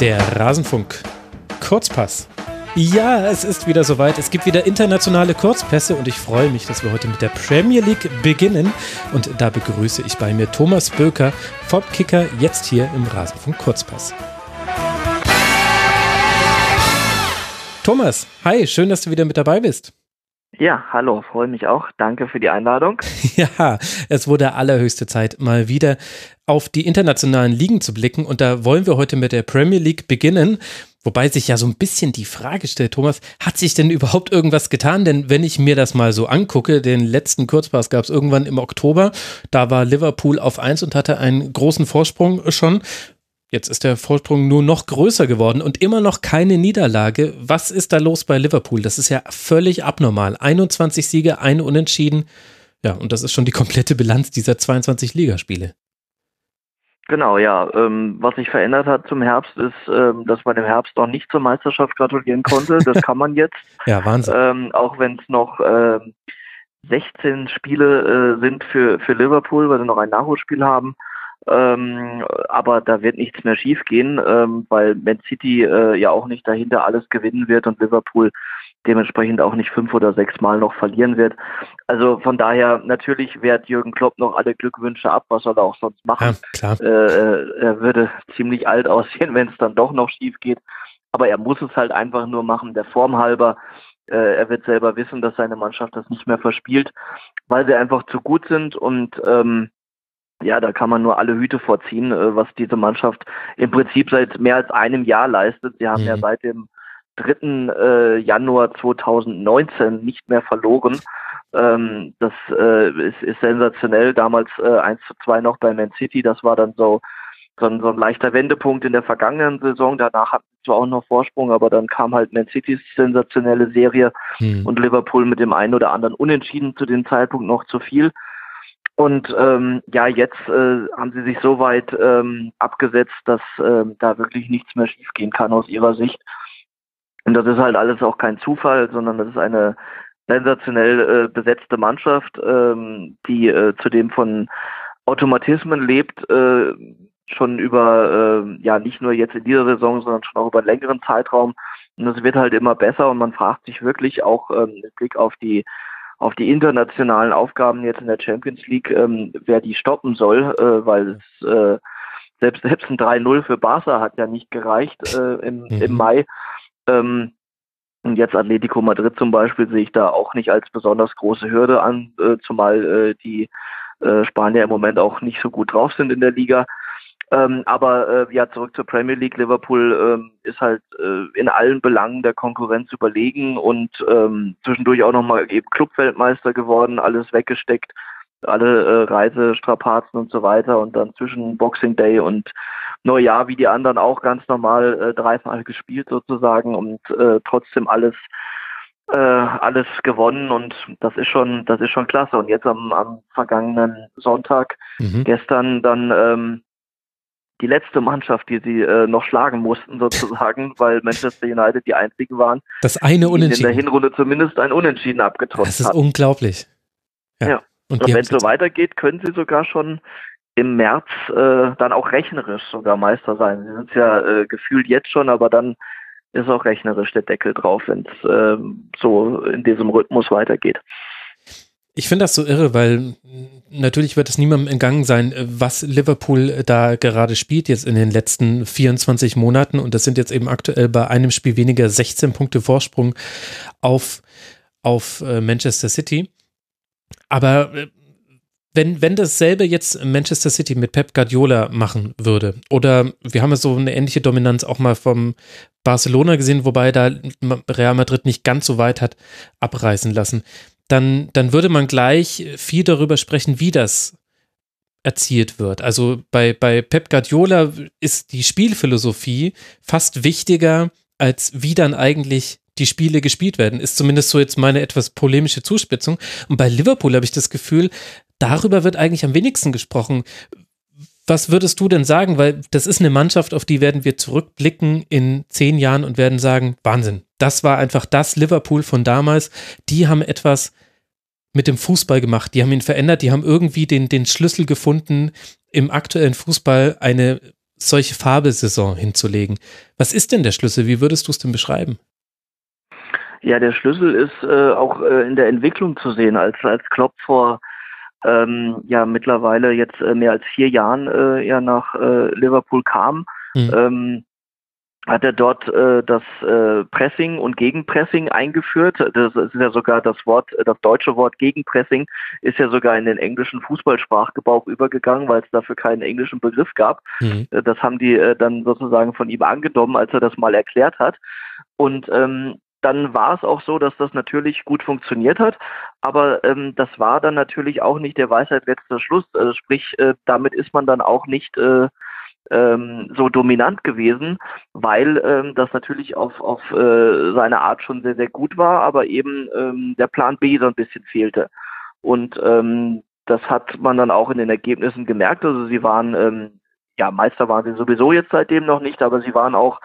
Der Rasenfunk Kurzpass. Ja, es ist wieder soweit. Es gibt wieder internationale Kurzpässe und ich freue mich, dass wir heute mit der Premier League beginnen. Und da begrüße ich bei mir Thomas Böker vom Kicker jetzt hier im Rasenfunk Kurzpass. Thomas, hi, schön, dass du wieder mit dabei bist. Ja, hallo, freue mich auch. Danke für die Einladung. Ja, es wurde allerhöchste Zeit, mal wieder auf die internationalen Ligen zu blicken. Und da wollen wir heute mit der Premier League beginnen. Wobei sich ja so ein bisschen die Frage stellt, Thomas, hat sich denn überhaupt irgendwas getan? Denn wenn ich mir das mal so angucke, den letzten Kurzpass gab es irgendwann im Oktober, da war Liverpool auf eins und hatte einen großen Vorsprung schon. Jetzt ist der Vorsprung nur noch größer geworden und immer noch keine Niederlage. Was ist da los bei Liverpool? Das ist ja völlig abnormal. 21 Siege, ein Unentschieden. Ja, und das ist schon die komplette Bilanz dieser 22 Ligaspiele. Genau, ja. Ähm, was sich verändert hat zum Herbst ist, ähm, dass man im Herbst noch nicht zur Meisterschaft gratulieren konnte. Das kann man jetzt. ja, Wahnsinn. Ähm, auch wenn es noch äh, 16 Spiele äh, sind für, für Liverpool, weil sie noch ein Nachholspiel haben. Ähm, aber da wird nichts mehr schiefgehen, ähm, weil Man City äh, ja auch nicht dahinter alles gewinnen wird und Liverpool dementsprechend auch nicht fünf oder sechs Mal noch verlieren wird. Also von daher natürlich wehrt Jürgen Klopp noch alle Glückwünsche ab, was soll er auch sonst machen. Ja, äh, äh, er würde ziemlich alt aussehen, wenn es dann doch noch schief geht. Aber er muss es halt einfach nur machen, der Form halber. Äh, er wird selber wissen, dass seine Mannschaft das nicht mehr verspielt, weil sie einfach zu gut sind und ähm, ja, da kann man nur alle Hüte vorziehen, äh, was diese Mannschaft im Prinzip seit mehr als einem Jahr leistet. Sie haben mhm. ja seit dem 3. Äh, Januar 2019 nicht mehr verloren. Ähm, das äh, ist, sensationell. Damals äh, 1 zu 2 noch bei Man City. Das war dann so, so, ein, so ein leichter Wendepunkt in der vergangenen Saison. Danach hatten sie zwar auch noch Vorsprung, aber dann kam halt Man Citys sensationelle Serie mhm. und Liverpool mit dem einen oder anderen Unentschieden zu dem Zeitpunkt noch zu viel. Und ähm, ja, jetzt äh, haben sie sich so weit ähm, abgesetzt, dass äh, da wirklich nichts mehr schiefgehen kann aus ihrer Sicht. Und das ist halt alles auch kein Zufall, sondern das ist eine sensationell äh, besetzte Mannschaft, ähm, die äh, zudem von Automatismen lebt, äh, schon über, äh, ja, nicht nur jetzt in dieser Saison, sondern schon auch über einen längeren Zeitraum. Und es wird halt immer besser und man fragt sich wirklich auch ähm, mit Blick auf die auf die internationalen Aufgaben jetzt in der Champions League, ähm, wer die stoppen soll, äh, weil es äh, selbst, selbst ein 3-0 für Barca hat ja nicht gereicht äh, im, mhm. im Mai. Ähm, und jetzt Atletico Madrid zum Beispiel sehe ich da auch nicht als besonders große Hürde an, äh, zumal äh, die äh, Spanier im Moment auch nicht so gut drauf sind in der Liga. Ähm, aber äh, ja, zurück zur Premier League. Liverpool ähm, ist halt äh, in allen Belangen der Konkurrenz überlegen und ähm, zwischendurch auch nochmal eben Clubweltmeister geworden, alles weggesteckt, alle äh, Reisestrapazen und so weiter und dann zwischen Boxing Day und Neujahr wie die anderen auch ganz normal äh, dreimal gespielt sozusagen und äh, trotzdem alles äh, alles gewonnen und das ist schon das ist schon klasse und jetzt am, am vergangenen Sonntag mhm. gestern dann ähm, die letzte Mannschaft, die sie äh, noch schlagen mussten, sozusagen, weil Manchester United die einzigen waren. Das eine Unentschieden. Die in der Hinrunde zumindest ein Unentschieden abgetroffen Das ist hatten. unglaublich. Ja. ja. Und, Und wenn es so weitergeht, können sie sogar schon im März äh, dann auch rechnerisch sogar Meister sein. Sie sind ja äh, gefühlt jetzt schon, aber dann ist auch rechnerisch der Deckel drauf, wenn es äh, so in diesem Rhythmus weitergeht. Ich finde das so irre, weil natürlich wird es niemandem entgangen sein, was Liverpool da gerade spielt jetzt in den letzten 24 Monaten. Und das sind jetzt eben aktuell bei einem Spiel weniger 16 Punkte Vorsprung auf, auf äh, Manchester City. Aber äh, wenn, wenn dasselbe jetzt Manchester City mit Pep Guardiola machen würde, oder wir haben ja so eine ähnliche Dominanz auch mal vom Barcelona gesehen, wobei da Real Madrid nicht ganz so weit hat abreißen lassen dann, dann würde man gleich viel darüber sprechen, wie das erzielt wird. Also bei, bei Pep Guardiola ist die Spielphilosophie fast wichtiger, als wie dann eigentlich die Spiele gespielt werden. Ist zumindest so jetzt meine etwas polemische Zuspitzung. Und bei Liverpool habe ich das Gefühl, darüber wird eigentlich am wenigsten gesprochen. Was würdest du denn sagen? Weil das ist eine Mannschaft, auf die werden wir zurückblicken in zehn Jahren und werden sagen, Wahnsinn. Das war einfach das Liverpool von damals. Die haben etwas mit dem Fußball gemacht. Die haben ihn verändert. Die haben irgendwie den, den Schlüssel gefunden, im aktuellen Fußball eine solche Fabelsaison hinzulegen. Was ist denn der Schlüssel? Wie würdest du es denn beschreiben? Ja, der Schlüssel ist äh, auch äh, in der Entwicklung zu sehen, als, als Klopp vor ähm, ja mittlerweile jetzt äh, mehr als vier Jahren äh, ja nach äh, Liverpool kam. Mhm. Ähm, hat er dort äh, das äh, Pressing und Gegenpressing eingeführt. Das ist ja sogar das Wort, das deutsche Wort Gegenpressing ist ja sogar in den englischen Fußballsprachgebrauch übergegangen, weil es dafür keinen englischen Begriff gab. Mhm. Äh, das haben die äh, dann sozusagen von ihm angenommen, als er das mal erklärt hat. Und ähm, dann war es auch so, dass das natürlich gut funktioniert hat, aber ähm, das war dann natürlich auch nicht der Weisheit letzter Schluss. Also sprich, äh, damit ist man dann auch nicht äh, ähm, so dominant gewesen, weil ähm, das natürlich auf, auf äh, seine Art schon sehr, sehr gut war, aber eben ähm, der Plan B so ein bisschen fehlte. Und ähm, das hat man dann auch in den Ergebnissen gemerkt. Also sie waren, ähm, ja, Meister waren sie sowieso jetzt seitdem noch nicht, aber sie waren auch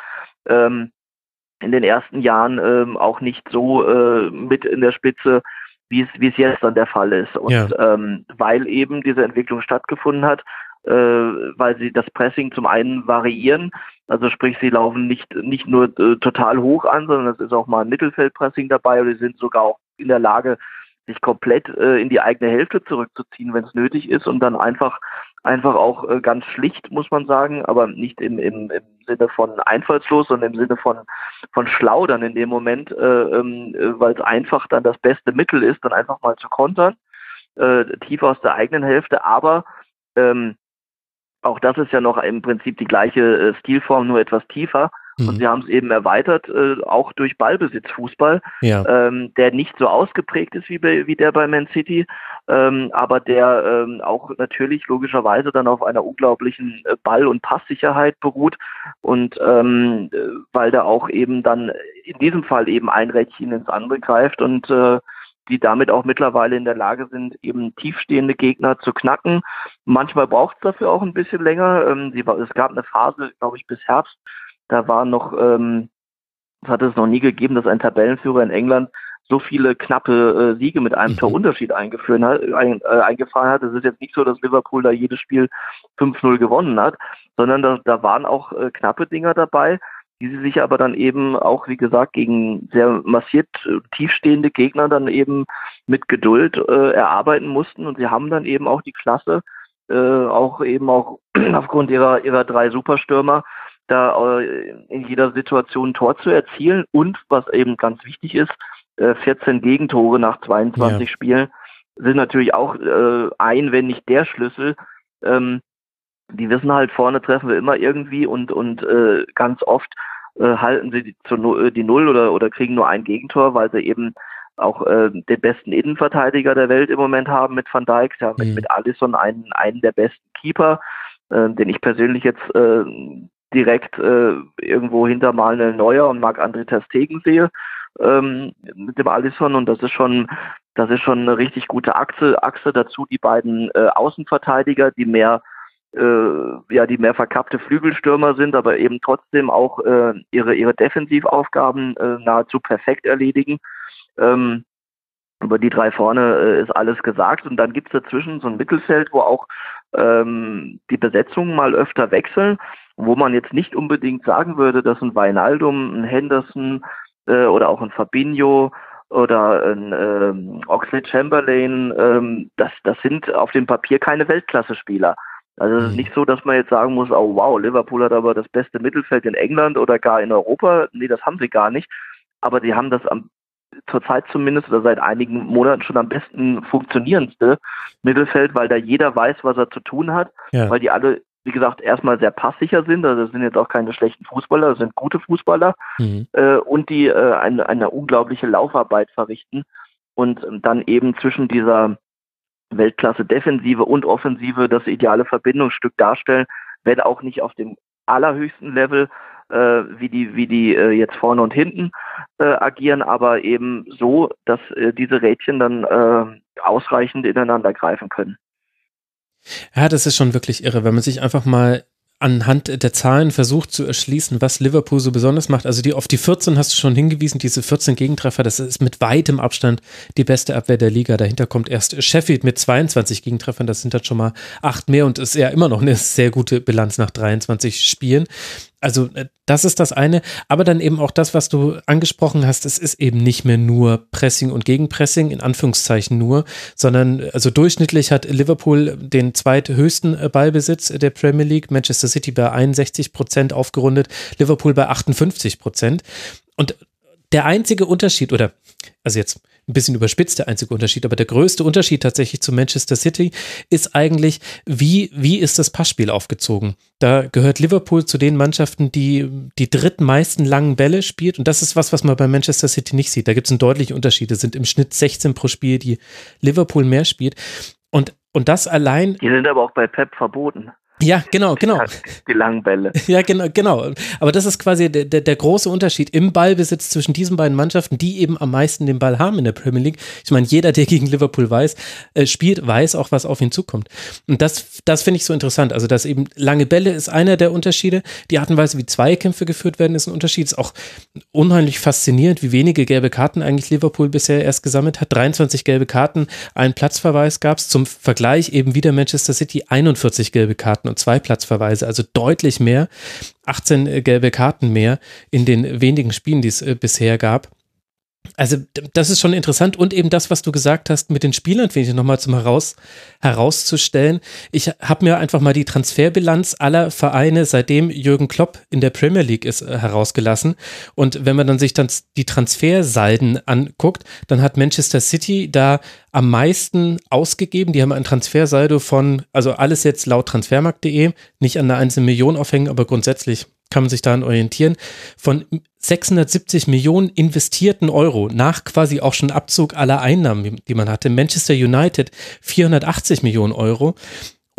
ähm, in den ersten Jahren ähm, auch nicht so äh, mit in der Spitze, wie es wie es jetzt dann der Fall ist. Und ja. ähm, weil eben diese Entwicklung stattgefunden hat, äh, weil sie das Pressing zum einen variieren, also sprich, sie laufen nicht nicht nur äh, total hoch an, sondern es ist auch mal ein Mittelfeldpressing dabei oder sie sind sogar auch in der Lage, sich komplett äh, in die eigene Hälfte zurückzuziehen, wenn es nötig ist und dann einfach einfach auch äh, ganz schlicht, muss man sagen, aber nicht im, im, im Sinne von einfallslos, sondern im Sinne von, von schlau in dem Moment, äh, ähm, äh, weil es einfach dann das beste Mittel ist, dann einfach mal zu kontern, äh, tief aus der eigenen Hälfte, aber ähm, auch das ist ja noch im Prinzip die gleiche äh, Stilform, nur etwas tiefer. Mhm. Und sie haben es eben erweitert, äh, auch durch Ballbesitzfußball, ja. ähm, der nicht so ausgeprägt ist wie, bei, wie der bei Man City, ähm, aber der ähm, auch natürlich logischerweise dann auf einer unglaublichen äh, Ball- und Passsicherheit beruht und ähm, äh, weil da auch eben dann in diesem Fall eben ein Rädchen ins andere greift und äh, die damit auch mittlerweile in der Lage sind, eben tiefstehende Gegner zu knacken. Manchmal braucht es dafür auch ein bisschen länger. Ähm, sie, es gab eine Phase, glaube ich, bis Herbst, da war noch, ähm, hat es noch nie gegeben, dass ein Tabellenführer in England so viele knappe äh, Siege mit einem mhm. Torunterschied eingeführt hat, ein, äh, eingefahren hat. Es ist jetzt nicht so, dass Liverpool da jedes Spiel 5-0 gewonnen hat, sondern da, da waren auch äh, knappe Dinger dabei, die sie sich aber dann eben auch, wie gesagt, gegen sehr massiert äh, tiefstehende Gegner dann eben mit Geduld äh, erarbeiten mussten. Und sie haben dann eben auch die Klasse, äh, auch eben auch aufgrund ihrer, ihrer drei Superstürmer, da äh, in jeder Situation ein Tor zu erzielen und was eben ganz wichtig ist, 14 äh, Gegentore nach 22 ja. Spielen sind natürlich auch äh, ein, wenn nicht der Schlüssel. Ähm, die wissen halt, vorne treffen wir immer irgendwie und, und ganz oft halten sie die, die Null oder, oder kriegen nur ein Gegentor, weil sie eben auch äh, den besten Innenverteidiger der Welt im Moment haben mit Van Dijk, ja, mit, mhm. mit Alisson einen, einen der besten Keeper, äh, den ich persönlich jetzt äh, direkt äh, irgendwo hinter Manuel Neuer und Marc-André Ter Stegen sehe ähm, mit dem Alisson. Und das ist schon das ist schon eine richtig gute Achse Achse. Dazu die beiden äh, Außenverteidiger die mehr äh, ja die mehr verkappte Flügelstürmer sind aber eben trotzdem auch äh, ihre ihre Defensivaufgaben äh, nahezu perfekt erledigen. Ähm, über die drei vorne äh, ist alles gesagt. Und dann gibt es dazwischen so ein Mittelfeld wo auch ähm, die Besetzungen mal öfter wechseln wo man jetzt nicht unbedingt sagen würde, dass ein Weinaldum, ein Henderson äh, oder auch ein Fabinho oder ein ähm, Oxley Chamberlain, ähm, das, das sind auf dem Papier keine Weltklasse-Spieler. Also es ist mhm. nicht so, dass man jetzt sagen muss, oh wow, Liverpool hat aber das beste Mittelfeld in England oder gar in Europa. Nee, das haben sie gar nicht. Aber sie haben das am, zurzeit zumindest oder seit einigen Monaten schon am besten funktionierendste Mittelfeld, weil da jeder weiß, was er zu tun hat, ja. weil die alle wie gesagt, erstmal sehr passsicher sind. Also das sind jetzt auch keine schlechten Fußballer, das sind gute Fußballer mhm. äh, und die äh, eine, eine unglaubliche Laufarbeit verrichten und ähm, dann eben zwischen dieser Weltklasse Defensive und Offensive das ideale Verbindungsstück darstellen, wenn auch nicht auf dem allerhöchsten Level, wie die, wie die äh, jetzt vorne und hinten äh, agieren, aber eben so, dass äh, diese Rädchen dann äh, ausreichend ineinander greifen können. Ja, das ist schon wirklich irre, wenn man sich einfach mal anhand der Zahlen versucht zu erschließen, was Liverpool so besonders macht. Also die auf die 14 hast du schon hingewiesen, diese 14 Gegentreffer, das ist mit weitem Abstand die beste Abwehr der Liga. Dahinter kommt erst Sheffield mit 22 Gegentreffern, das sind dann schon mal acht mehr und ist ja immer noch eine sehr gute Bilanz nach 23 Spielen. Also äh, das ist das eine, aber dann eben auch das, was du angesprochen hast, es ist eben nicht mehr nur Pressing und Gegenpressing, in Anführungszeichen nur, sondern also durchschnittlich hat Liverpool den zweithöchsten äh, Ballbesitz der Premier League, Manchester City bei 61 Prozent aufgerundet, Liverpool bei 58 Prozent. Und der einzige Unterschied, oder also jetzt ein bisschen überspitzt der einzige Unterschied, aber der größte Unterschied tatsächlich zu Manchester City ist eigentlich, wie, wie ist das Passspiel aufgezogen? Da gehört Liverpool zu den Mannschaften, die die drittmeisten langen Bälle spielt und das ist was, was man bei Manchester City nicht sieht. Da gibt es einen deutlichen Unterschied. Es sind im Schnitt 16 pro Spiel, die Liverpool mehr spielt. Und, und das allein. Die sind aber auch bei Pep verboten. Ja, genau, genau. Die langen Bälle. Ja, genau, genau. Aber das ist quasi der, der, der, große Unterschied im Ballbesitz zwischen diesen beiden Mannschaften, die eben am meisten den Ball haben in der Premier League. Ich meine, jeder, der gegen Liverpool weiß, äh, spielt, weiß auch, was auf ihn zukommt. Und das, das finde ich so interessant. Also, dass eben lange Bälle ist einer der Unterschiede. Die Art und Weise, wie Zweikämpfe geführt werden, ist ein Unterschied. Ist auch unheimlich faszinierend, wie wenige gelbe Karten eigentlich Liverpool bisher erst gesammelt hat. 23 gelbe Karten, einen Platzverweis gab es. Zum Vergleich eben wieder Manchester City 41 gelbe Karten und zwei Platzverweise, also deutlich mehr, 18 äh, gelbe Karten mehr in den wenigen Spielen, die es äh, bisher gab. Also das ist schon interessant und eben das, was du gesagt hast mit den Spielern, finde ich nochmal zum heraus, herauszustellen. Ich habe mir einfach mal die Transferbilanz aller Vereine, seitdem Jürgen Klopp in der Premier League ist, äh, herausgelassen. Und wenn man dann sich dann die Transfersalden anguckt, dann hat Manchester City da am meisten ausgegeben. Die haben ein Transfersaldo von, also alles jetzt laut transfermarkt.de, nicht an einer einzelnen Million aufhängen, aber grundsätzlich kann man sich daran orientieren, von 670 Millionen investierten Euro nach quasi auch schon Abzug aller Einnahmen, die man hatte. Manchester United 480 Millionen Euro.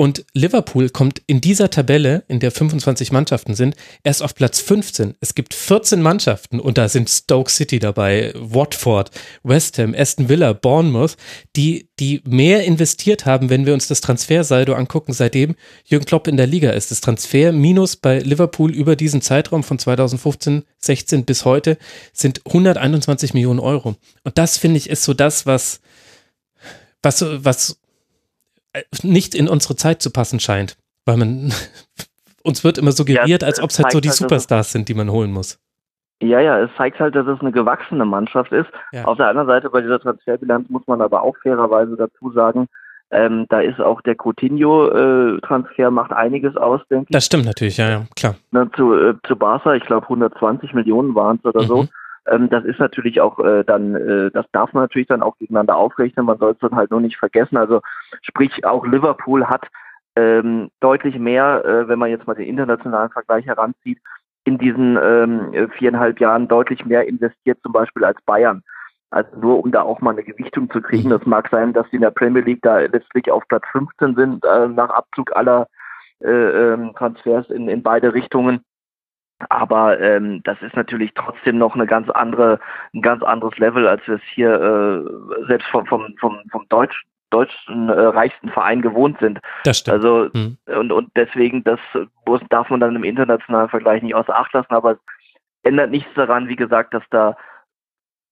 Und Liverpool kommt in dieser Tabelle, in der 25 Mannschaften sind, erst auf Platz 15. Es gibt 14 Mannschaften und da sind Stoke City dabei, Watford, West Ham, Aston Villa, Bournemouth, die, die mehr investiert haben, wenn wir uns das Transfersaldo angucken, seitdem Jürgen Klopp in der Liga ist. Das Transfer minus bei Liverpool über diesen Zeitraum von 2015, 16 bis heute sind 121 Millionen Euro. Und das finde ich ist so das, was, was, was nicht in unsere Zeit zu passen scheint, weil man uns wird immer suggeriert, ja, als ob es halt so die halt, Superstars sind, die man holen muss. Ja, ja, es zeigt halt, dass es eine gewachsene Mannschaft ist. Ja. Auf der anderen Seite bei dieser Transferbilanz muss man aber auch fairerweise dazu sagen, ähm, da ist auch der Coutinho-Transfer äh, macht einiges aus, denke ich. Das stimmt natürlich, ja, ja klar. Ne, zu, äh, zu Barca, ich glaube 120 Millionen waren es oder mhm. so. Ähm, das ist natürlich auch äh, dann, äh, das darf man natürlich dann auch gegeneinander aufrechnen, man soll es dann halt nur nicht vergessen. Also sprich, auch Liverpool hat ähm, deutlich mehr, äh, wenn man jetzt mal den internationalen Vergleich heranzieht, in diesen ähm, viereinhalb Jahren deutlich mehr investiert, zum Beispiel als Bayern. Also nur um da auch mal eine Gewichtung zu kriegen. Das mag sein, dass sie in der Premier League da letztlich auf Platz 15 sind, äh, nach Abzug aller äh, ähm, Transfers in, in beide Richtungen. Aber ähm, das ist natürlich trotzdem noch eine ganz andere, ein ganz anderes Level, als wir es hier äh, selbst vom, vom, vom, vom Deutsch, deutschen äh, reichsten Verein gewohnt sind. Das stimmt. Also mhm. und, und deswegen, das muss, darf man dann im internationalen Vergleich nicht außer Acht lassen, aber es ändert nichts daran, wie gesagt, dass da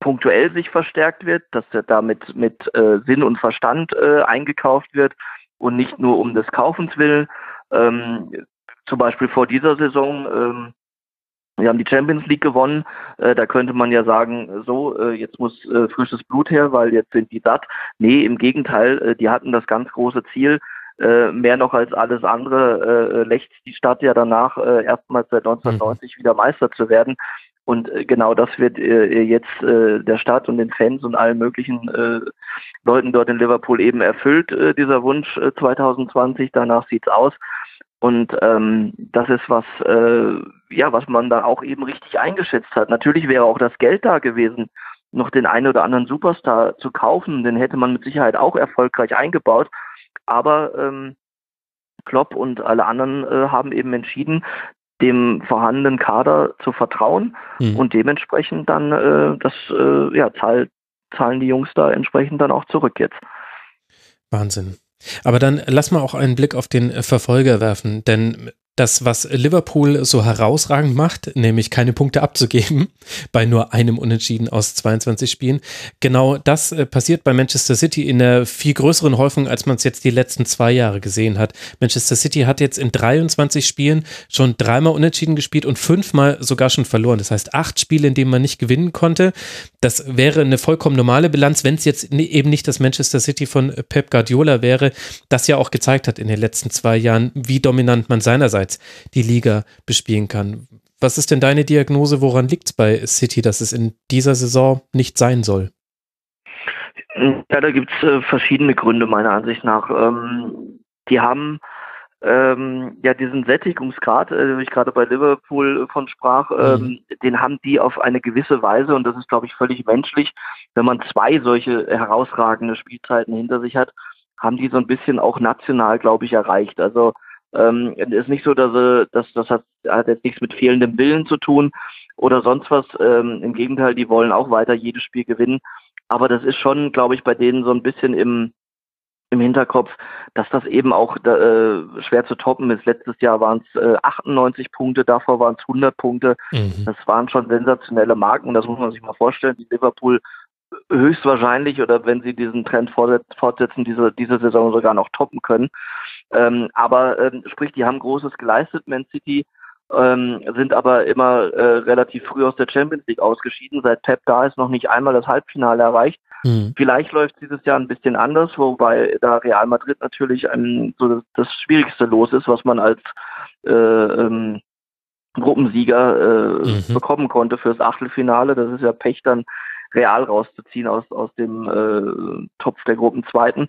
punktuell sich verstärkt wird, dass da mit, mit äh, Sinn und Verstand äh, eingekauft wird und nicht nur um des Kaufens willen. Ähm, zum Beispiel vor dieser Saison ähm, wir haben die Champions League gewonnen. Äh, da könnte man ja sagen, so, äh, jetzt muss äh, frisches Blut her, weil jetzt sind die satt. Nee, im Gegenteil, äh, die hatten das ganz große Ziel, äh, mehr noch als alles andere, äh, lächzt die Stadt ja danach, erstmals seit 1990 mhm. wieder Meister zu werden. Und genau das wird jetzt der Stadt und den Fans und allen möglichen Leuten dort in Liverpool eben erfüllt, dieser Wunsch äh, 2020. Danach sieht's aus. Und ähm, das ist was, äh, ja, was man da auch eben richtig eingeschätzt hat. Natürlich wäre auch das Geld da gewesen, noch den einen oder anderen Superstar zu kaufen. Den hätte man mit Sicherheit auch erfolgreich eingebaut. Aber ähm, Klopp und alle anderen äh, haben eben entschieden, dem vorhandenen Kader zu vertrauen mhm. und dementsprechend dann äh, das äh, ja, zahl, zahlen die Jungs da entsprechend dann auch zurück jetzt. Wahnsinn. Aber dann lass mal auch einen Blick auf den Verfolger werfen, denn das, was Liverpool so herausragend macht, nämlich keine Punkte abzugeben bei nur einem Unentschieden aus 22 Spielen, genau das äh, passiert bei Manchester City in einer viel größeren Häufung, als man es jetzt die letzten zwei Jahre gesehen hat. Manchester City hat jetzt in 23 Spielen schon dreimal unentschieden gespielt und fünfmal sogar schon verloren. Das heißt, acht Spiele, in denen man nicht gewinnen konnte. Das wäre eine vollkommen normale Bilanz, wenn es jetzt eben nicht das Manchester City von Pep Guardiola wäre, das ja auch gezeigt hat in den letzten zwei Jahren, wie dominant man seinerseits die Liga bespielen kann. Was ist denn deine Diagnose? Woran liegt es bei City, dass es in dieser Saison nicht sein soll? Ja, da gibt es äh, verschiedene Gründe meiner Ansicht nach. Ähm, die haben ähm, ja diesen Sättigungsgrad, äh, den ich gerade bei Liverpool von sprach, ähm, mhm. den haben die auf eine gewisse Weise und das ist, glaube ich, völlig menschlich, wenn man zwei solche herausragende Spielzeiten hinter sich hat, haben die so ein bisschen auch national, glaube ich, erreicht. Also ähm, ist nicht so, dass, äh, dass das hat, hat jetzt nichts mit fehlendem Willen zu tun oder sonst was. Ähm, Im Gegenteil, die wollen auch weiter jedes Spiel gewinnen. Aber das ist schon, glaube ich, bei denen so ein bisschen im, im Hinterkopf, dass das eben auch äh, schwer zu toppen ist. Letztes Jahr waren es äh, 98 Punkte, davor waren es 100 Punkte. Mhm. Das waren schon sensationelle Marken das muss man sich mal vorstellen. Die Liverpool höchstwahrscheinlich oder wenn sie diesen Trend fortsetzen, diese, diese Saison sogar noch toppen können. Ähm, aber ähm, sprich, die haben Großes geleistet, Man City, ähm, sind aber immer äh, relativ früh aus der Champions League ausgeschieden. Seit Pep da ist noch nicht einmal das Halbfinale erreicht. Mhm. Vielleicht läuft dieses Jahr ein bisschen anders, wobei da Real Madrid natürlich ein, so das, das Schwierigste los ist, was man als äh, ähm, Gruppensieger äh, mhm. bekommen konnte fürs Achtelfinale. Das ist ja Pech dann Real rauszuziehen aus, aus dem äh, Topf der Gruppenzweiten.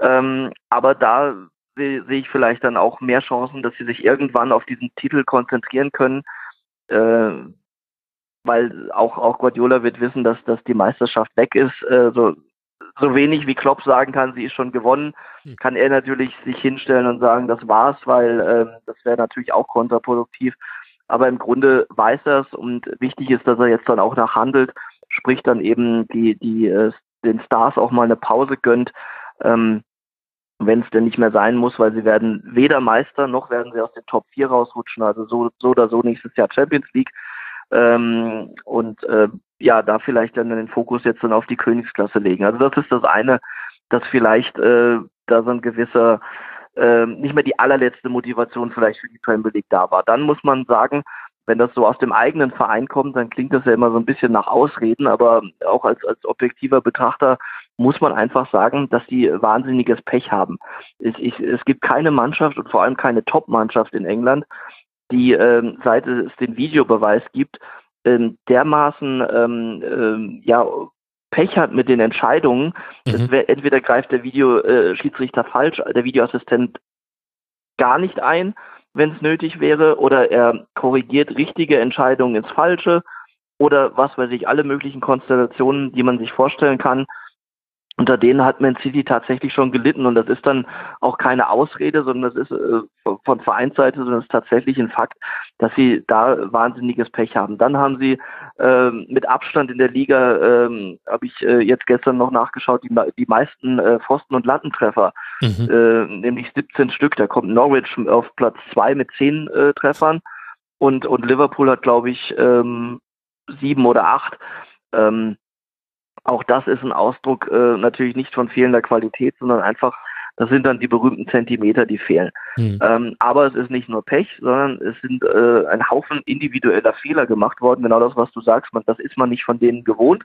Ähm, aber da sehe seh ich vielleicht dann auch mehr Chancen, dass sie sich irgendwann auf diesen Titel konzentrieren können. Äh, weil auch, auch Guardiola wird wissen, dass, dass die Meisterschaft weg ist. Äh, so, so wenig wie Klopp sagen kann, sie ist schon gewonnen, hm. kann er natürlich sich hinstellen und sagen, das war's, weil äh, das wäre natürlich auch kontraproduktiv. Aber im Grunde weiß er es und wichtig ist, dass er jetzt dann auch nachhandelt sprich dann eben die, die äh, den Stars auch mal eine Pause gönnt, ähm, wenn es denn nicht mehr sein muss, weil sie werden weder Meister noch werden sie aus den Top 4 rausrutschen, also so, so oder so nächstes Jahr Champions League. Ähm, und äh, ja, da vielleicht dann den Fokus jetzt dann auf die Königsklasse legen. Also das ist das eine, dass vielleicht äh, da so ein gewisser äh, nicht mehr die allerletzte Motivation vielleicht für die Premier League da war. Dann muss man sagen, wenn das so aus dem eigenen Verein kommt, dann klingt das ja immer so ein bisschen nach Ausreden, aber auch als, als objektiver Betrachter muss man einfach sagen, dass die wahnsinniges Pech haben. Es, ich, es gibt keine Mannschaft und vor allem keine Top-Mannschaft in England, die ähm, seit es den Videobeweis gibt, ähm, dermaßen ähm, ähm, ja, Pech hat mit den Entscheidungen. Mhm. Wär, entweder greift der Videoschiedsrichter äh, falsch, der Videoassistent gar nicht ein wenn es nötig wäre, oder er korrigiert richtige Entscheidungen ins Falsche oder was weiß ich, alle möglichen Konstellationen, die man sich vorstellen kann. Unter denen hat Man City tatsächlich schon gelitten und das ist dann auch keine Ausrede, sondern das ist äh, von Vereinsseite, sondern es ist tatsächlich ein Fakt, dass sie da wahnsinniges Pech haben. Dann haben sie äh, mit Abstand in der Liga, äh, habe ich äh, jetzt gestern noch nachgeschaut, die, die meisten äh, Pfosten- und Lattentreffer, mhm. äh, nämlich 17 Stück. Da kommt Norwich auf Platz zwei mit zehn äh, Treffern und, und Liverpool hat, glaube ich, ähm, sieben oder acht. Ähm, auch das ist ein Ausdruck äh, natürlich nicht von fehlender Qualität, sondern einfach, das sind dann die berühmten Zentimeter, die fehlen. Mhm. Ähm, aber es ist nicht nur Pech, sondern es sind äh, ein Haufen individueller Fehler gemacht worden. Genau das, was du sagst, man, das ist man nicht von denen gewohnt.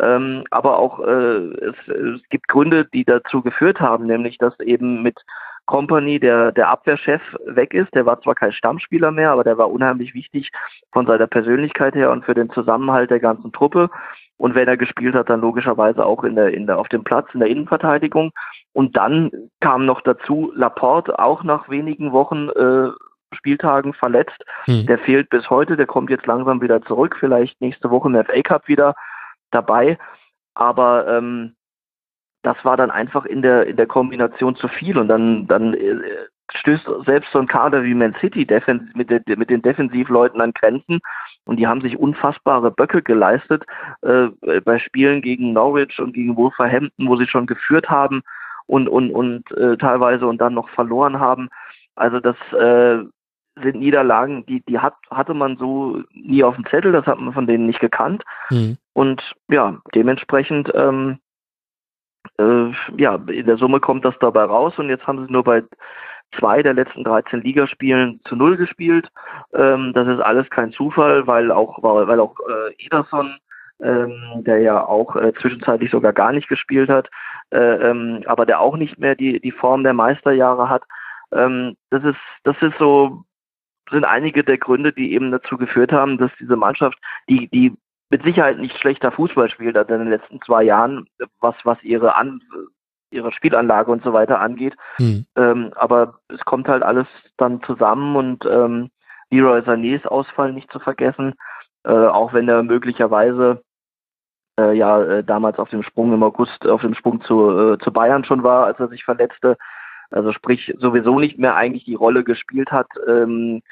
Ähm, aber auch äh, es, es gibt Gründe, die dazu geführt haben, nämlich dass eben mit Company, der, der Abwehrchef, weg ist. Der war zwar kein Stammspieler mehr, aber der war unheimlich wichtig von seiner Persönlichkeit her und für den Zusammenhalt der ganzen Truppe. Und wenn er gespielt hat, dann logischerweise auch in der, in der, auf dem Platz in der Innenverteidigung. Und dann kam noch dazu Laporte, auch nach wenigen Wochen äh, Spieltagen verletzt. Hm. Der fehlt bis heute, der kommt jetzt langsam wieder zurück, vielleicht nächste Woche im FA Cup wieder dabei. Aber ähm, das war dann einfach in der in der Kombination zu viel und dann dann äh, stößt selbst so ein Kader wie Man City mit, der, mit den Defensivleuten an Grenzen und die haben sich unfassbare Böcke geleistet äh, bei Spielen gegen Norwich und gegen Wolverhampton, wo sie schon geführt haben und und und äh, teilweise und dann noch verloren haben. Also das äh, sind Niederlagen, die, die hat, hatte man so nie auf dem Zettel, das hat man von denen nicht gekannt. Mhm. Und ja, dementsprechend, ähm, äh, ja, in der Summe kommt das dabei raus und jetzt haben sie nur bei zwei der letzten 13 Ligaspielen zu Null gespielt. Ähm, das ist alles kein Zufall, weil auch, weil auch äh, Ederson, ähm, der ja auch äh, zwischenzeitlich sogar gar nicht gespielt hat, äh, ähm, aber der auch nicht mehr die, die Form der Meisterjahre hat. Ähm, das ist, das ist so, sind einige der Gründe, die eben dazu geführt haben, dass diese Mannschaft, die, die mit Sicherheit nicht schlechter Fußball spielt als in den letzten zwei Jahren, was, was ihre An ihre Spielanlage und so weiter angeht. Hm. Ähm, aber es kommt halt alles dann zusammen und ähm, Leroy Sanés Ausfall nicht zu vergessen, äh, auch wenn er möglicherweise äh, ja äh, damals auf dem Sprung im August auf dem Sprung zu, äh, zu Bayern schon war, als er sich verletzte. Also sprich sowieso nicht mehr eigentlich die Rolle gespielt hat, ähm,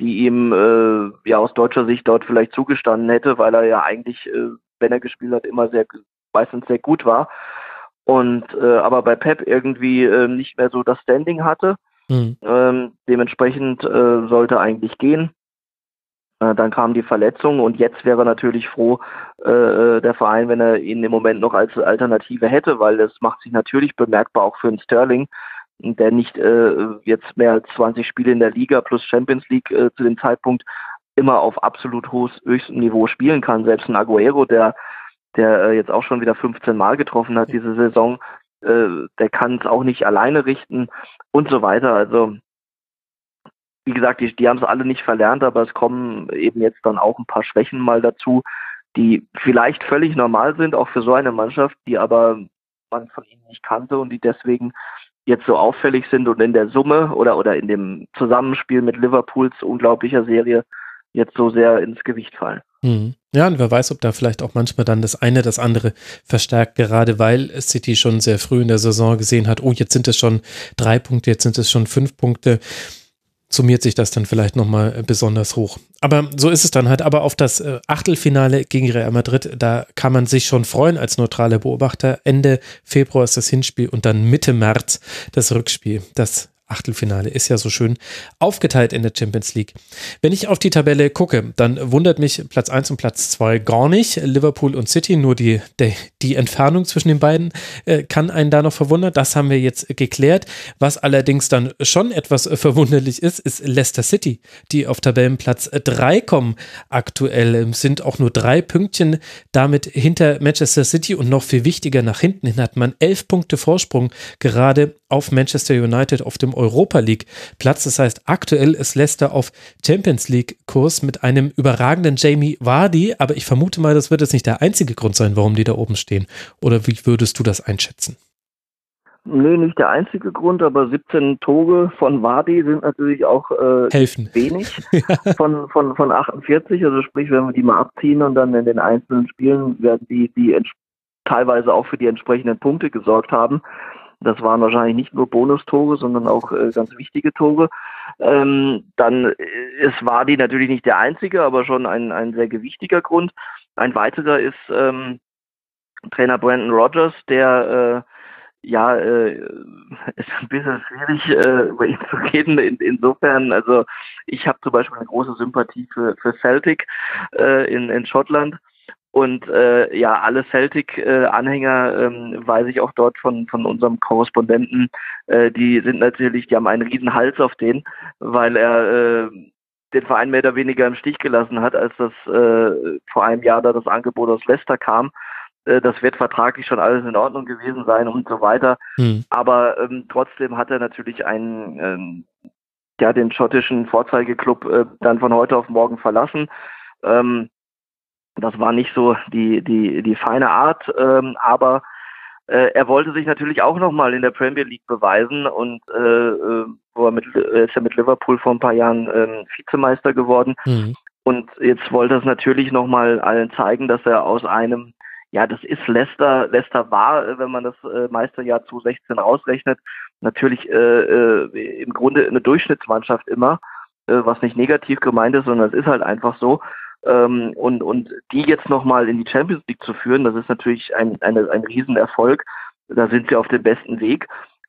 die ihm äh, ja aus deutscher Sicht dort vielleicht zugestanden hätte, weil er ja eigentlich, äh, wenn er gespielt hat, immer sehr meistens sehr gut war und äh, aber bei Pep irgendwie äh, nicht mehr so das Standing hatte. Mhm. Ähm, dementsprechend äh, sollte eigentlich gehen. Äh, dann kam die Verletzung und jetzt wäre natürlich froh äh, äh, der Verein, wenn er ihn im Moment noch als Alternative hätte, weil das macht sich natürlich bemerkbar auch für einen Sterling, der nicht jetzt mehr als 20 Spiele in der Liga plus Champions League zu dem Zeitpunkt immer auf absolut hohes, höchstem Niveau spielen kann. Selbst ein Aguero, der der äh, jetzt auch schon wieder 15 Mal getroffen hat diese Saison, äh, der kann es auch nicht alleine richten und so weiter. Also wie gesagt, die, die haben es alle nicht verlernt, aber es kommen eben jetzt dann auch ein paar Schwächen mal dazu, die vielleicht völlig normal sind, auch für so eine Mannschaft, die aber man von ihnen nicht kannte und die deswegen jetzt so auffällig sind und in der Summe oder, oder in dem Zusammenspiel mit Liverpools unglaublicher Serie jetzt so sehr ins Gewicht fallen. Mhm. Ja, und wer weiß, ob da vielleicht auch manchmal dann das eine das andere verstärkt, gerade weil City schon sehr früh in der Saison gesehen hat, oh, jetzt sind es schon drei Punkte, jetzt sind es schon fünf Punkte summiert sich das dann vielleicht nochmal besonders hoch. Aber so ist es dann halt. Aber auf das äh, Achtelfinale gegen Real Madrid, da kann man sich schon freuen als neutraler Beobachter. Ende Februar ist das Hinspiel und dann Mitte März das Rückspiel. Das Achtelfinale ist ja so schön aufgeteilt in der Champions League. Wenn ich auf die Tabelle gucke, dann wundert mich Platz 1 und Platz 2 gar nicht. Liverpool und City, nur die, die, die Entfernung zwischen den beiden äh, kann einen da noch verwundern. Das haben wir jetzt geklärt. Was allerdings dann schon etwas verwunderlich ist, ist Leicester City, die auf Tabellenplatz 3 kommen aktuell. Sind auch nur drei Pünktchen damit hinter Manchester City und noch viel wichtiger nach hinten hin hat man elf Punkte Vorsprung gerade auf Manchester United auf dem Europa League Platz. Das heißt, aktuell ist Leicester auf Champions League Kurs mit einem überragenden Jamie Vardy. Aber ich vermute mal, das wird jetzt nicht der einzige Grund sein, warum die da oben stehen. Oder wie würdest du das einschätzen? Nö, nicht der einzige Grund, aber 17 Tore von Wadi sind natürlich auch äh, Helfen. wenig von, von, von 48. Also sprich, wenn wir die mal abziehen und dann in den einzelnen Spielen werden die, die teilweise auch für die entsprechenden Punkte gesorgt haben. Das waren wahrscheinlich nicht nur Bonustore, sondern auch äh, ganz wichtige Tore. Ähm, dann äh, es war die natürlich nicht der einzige, aber schon ein, ein sehr gewichtiger Grund. Ein weiterer ist ähm, Trainer Brandon Rogers, der äh, ja, äh, ist ein bisschen schwierig, äh, über ihn zu reden. In, insofern, also ich habe zum Beispiel eine große Sympathie für, für Celtic äh, in, in Schottland. Und äh, ja, alle Celtic-Anhänger, äh, ähm, weiß ich auch dort von, von unserem Korrespondenten, äh, die sind natürlich, die haben einen riesen Hals auf den, weil er äh, den Verein mehr oder weniger im Stich gelassen hat, als das äh, vor einem Jahr da das Angebot aus Leicester kam. Äh, das wird vertraglich schon alles in Ordnung gewesen sein und so weiter. Hm. Aber ähm, trotzdem hat er natürlich einen, ähm, ja, den schottischen Vorzeigeklub äh, dann von heute auf morgen verlassen. Ähm, das war nicht so die, die, die feine Art, ähm, aber äh, er wollte sich natürlich auch nochmal in der Premier League beweisen und äh, äh, wo er, mit, ist ja mit Liverpool vor ein paar Jahren äh, Vizemeister geworden. Mhm. Und jetzt wollte er es natürlich nochmal allen zeigen, dass er aus einem, ja, das ist Leicester, Leicester war, wenn man das äh, Meisterjahr 2016 ausrechnet, natürlich äh, äh, im Grunde eine Durchschnittsmannschaft immer, äh, was nicht negativ gemeint ist, sondern es ist halt einfach so. Ähm, und, und die jetzt nochmal in die Champions League zu führen, das ist natürlich ein, eine, ein Riesenerfolg. Da sind sie auf dem besten Weg.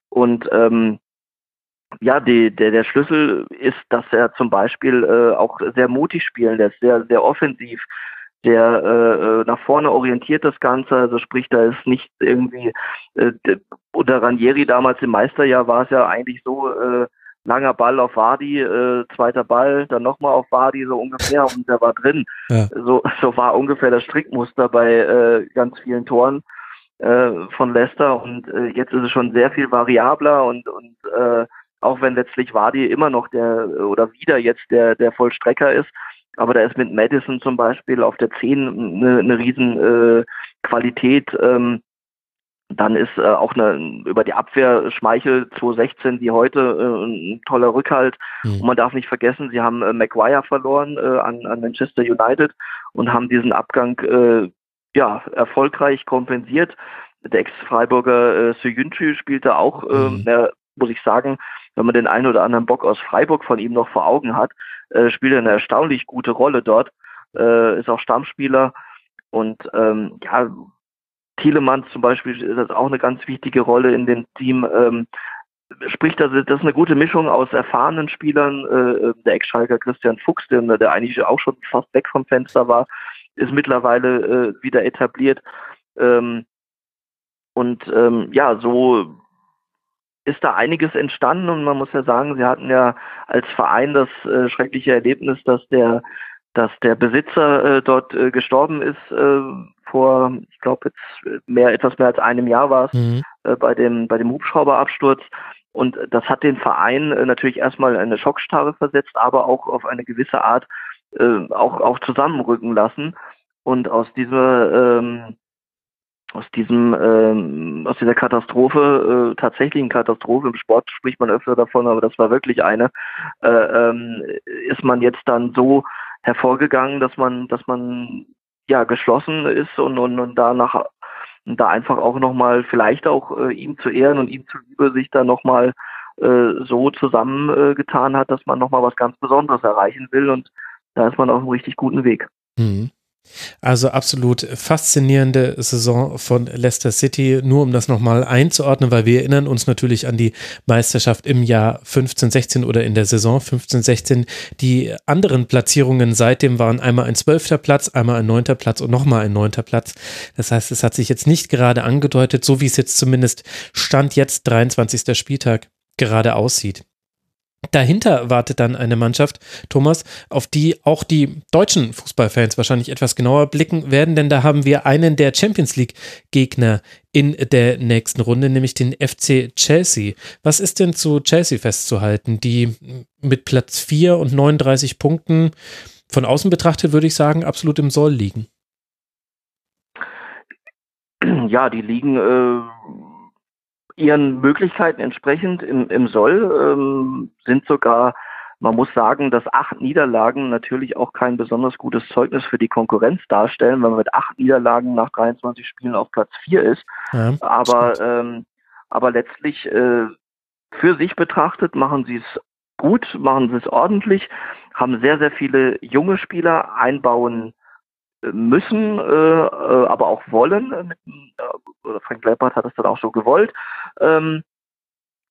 Und ähm, ja, die, der, der Schlüssel ist, dass er zum Beispiel äh, auch sehr mutig spielen lässt, sehr, sehr offensiv, der äh, äh nach vorne orientiert das Ganze, also sprich, da ist nicht irgendwie, äh, unter Ranieri damals im Meisterjahr war es ja eigentlich so, äh, langer Ball auf Wadi, äh, zweiter Ball, dann nochmal auf Wadi, so ungefähr, und der war drin. Ja. So, so war ungefähr das Strickmuster bei äh, ganz vielen Toren äh, von Leicester und äh, jetzt ist es schon sehr viel variabler und, und äh, auch wenn letztlich Wadi immer noch der oder wieder jetzt der, der Vollstrecker ist, aber da ist mit Madison zum Beispiel auf der 10 eine, eine riesen äh, Qualität. Ähm, dann ist äh, auch eine, über die Abwehr Schmeichel 2016 wie heute äh, ein toller Rückhalt. Mhm. Und man darf nicht vergessen, sie haben äh, Maguire verloren äh, an, an Manchester United und haben diesen Abgang äh, ja erfolgreich kompensiert. Der Ex-Freiburger äh, Suyuncu spielte auch, äh, mhm. äh, muss ich sagen, wenn man den einen oder anderen Bock aus Freiburg von ihm noch vor Augen hat, spielt er eine erstaunlich gute Rolle dort, ist auch Stammspieler und ähm, ja, Thielemanns zum Beispiel ist das auch eine ganz wichtige Rolle in dem Team. Ähm, sprich, das das ist eine gute Mischung aus erfahrenen Spielern. Äh, der Ex-Schalker Christian Fuchs, der, der eigentlich auch schon fast weg vom Fenster war, ist mittlerweile äh, wieder etabliert. Ähm, und ähm, ja, so ist da einiges entstanden und man muss ja sagen, sie hatten ja als Verein das äh, schreckliche Erlebnis, dass der dass der Besitzer äh, dort äh, gestorben ist äh, vor, ich glaube jetzt mehr etwas mehr als einem Jahr war es mhm. äh, bei dem bei dem Hubschrauberabsturz und das hat den Verein äh, natürlich erstmal eine Schockstarre versetzt, aber auch auf eine gewisse Art äh, auch auch zusammenrücken lassen und aus dieser ähm, aus diesem ähm, aus dieser Katastrophe äh, tatsächlichen Katastrophe im Sport spricht man öfter davon, aber das war wirklich eine äh, ähm, ist man jetzt dann so hervorgegangen, dass man dass man ja geschlossen ist und und, und danach und da einfach auch nochmal vielleicht auch äh, ihm zu ehren und ihm zuliebe sich da nochmal äh, so zusammengetan äh, hat, dass man nochmal was ganz Besonderes erreichen will und da ist man auf einem richtig guten Weg. Mhm. Also absolut faszinierende Saison von Leicester City, nur um das nochmal einzuordnen, weil wir erinnern uns natürlich an die Meisterschaft im Jahr 15-16 oder in der Saison 15-16. Die anderen Platzierungen seitdem waren einmal ein zwölfter Platz, einmal ein neunter Platz und nochmal ein neunter Platz. Das heißt, es hat sich jetzt nicht gerade angedeutet, so wie es jetzt zumindest Stand jetzt 23. Spieltag gerade aussieht. Dahinter wartet dann eine Mannschaft, Thomas, auf die auch die deutschen Fußballfans wahrscheinlich etwas genauer blicken werden, denn da haben wir einen der Champions League Gegner in der nächsten Runde, nämlich den FC Chelsea. Was ist denn zu Chelsea festzuhalten, die mit Platz 4 und 39 Punkten von außen betrachtet, würde ich sagen, absolut im Soll liegen? Ja, die liegen äh ihren Möglichkeiten entsprechend im, im Soll, ähm, sind sogar, man muss sagen, dass acht Niederlagen natürlich auch kein besonders gutes Zeugnis für die Konkurrenz darstellen, wenn man mit acht Niederlagen nach 23 Spielen auf Platz vier ist. Ja, aber, ähm, aber letztlich äh, für sich betrachtet machen sie es gut, machen sie es ordentlich, haben sehr, sehr viele junge Spieler, einbauen müssen, äh, äh, aber auch wollen. Äh, Frank Lampard hat es dann auch so gewollt, ähm,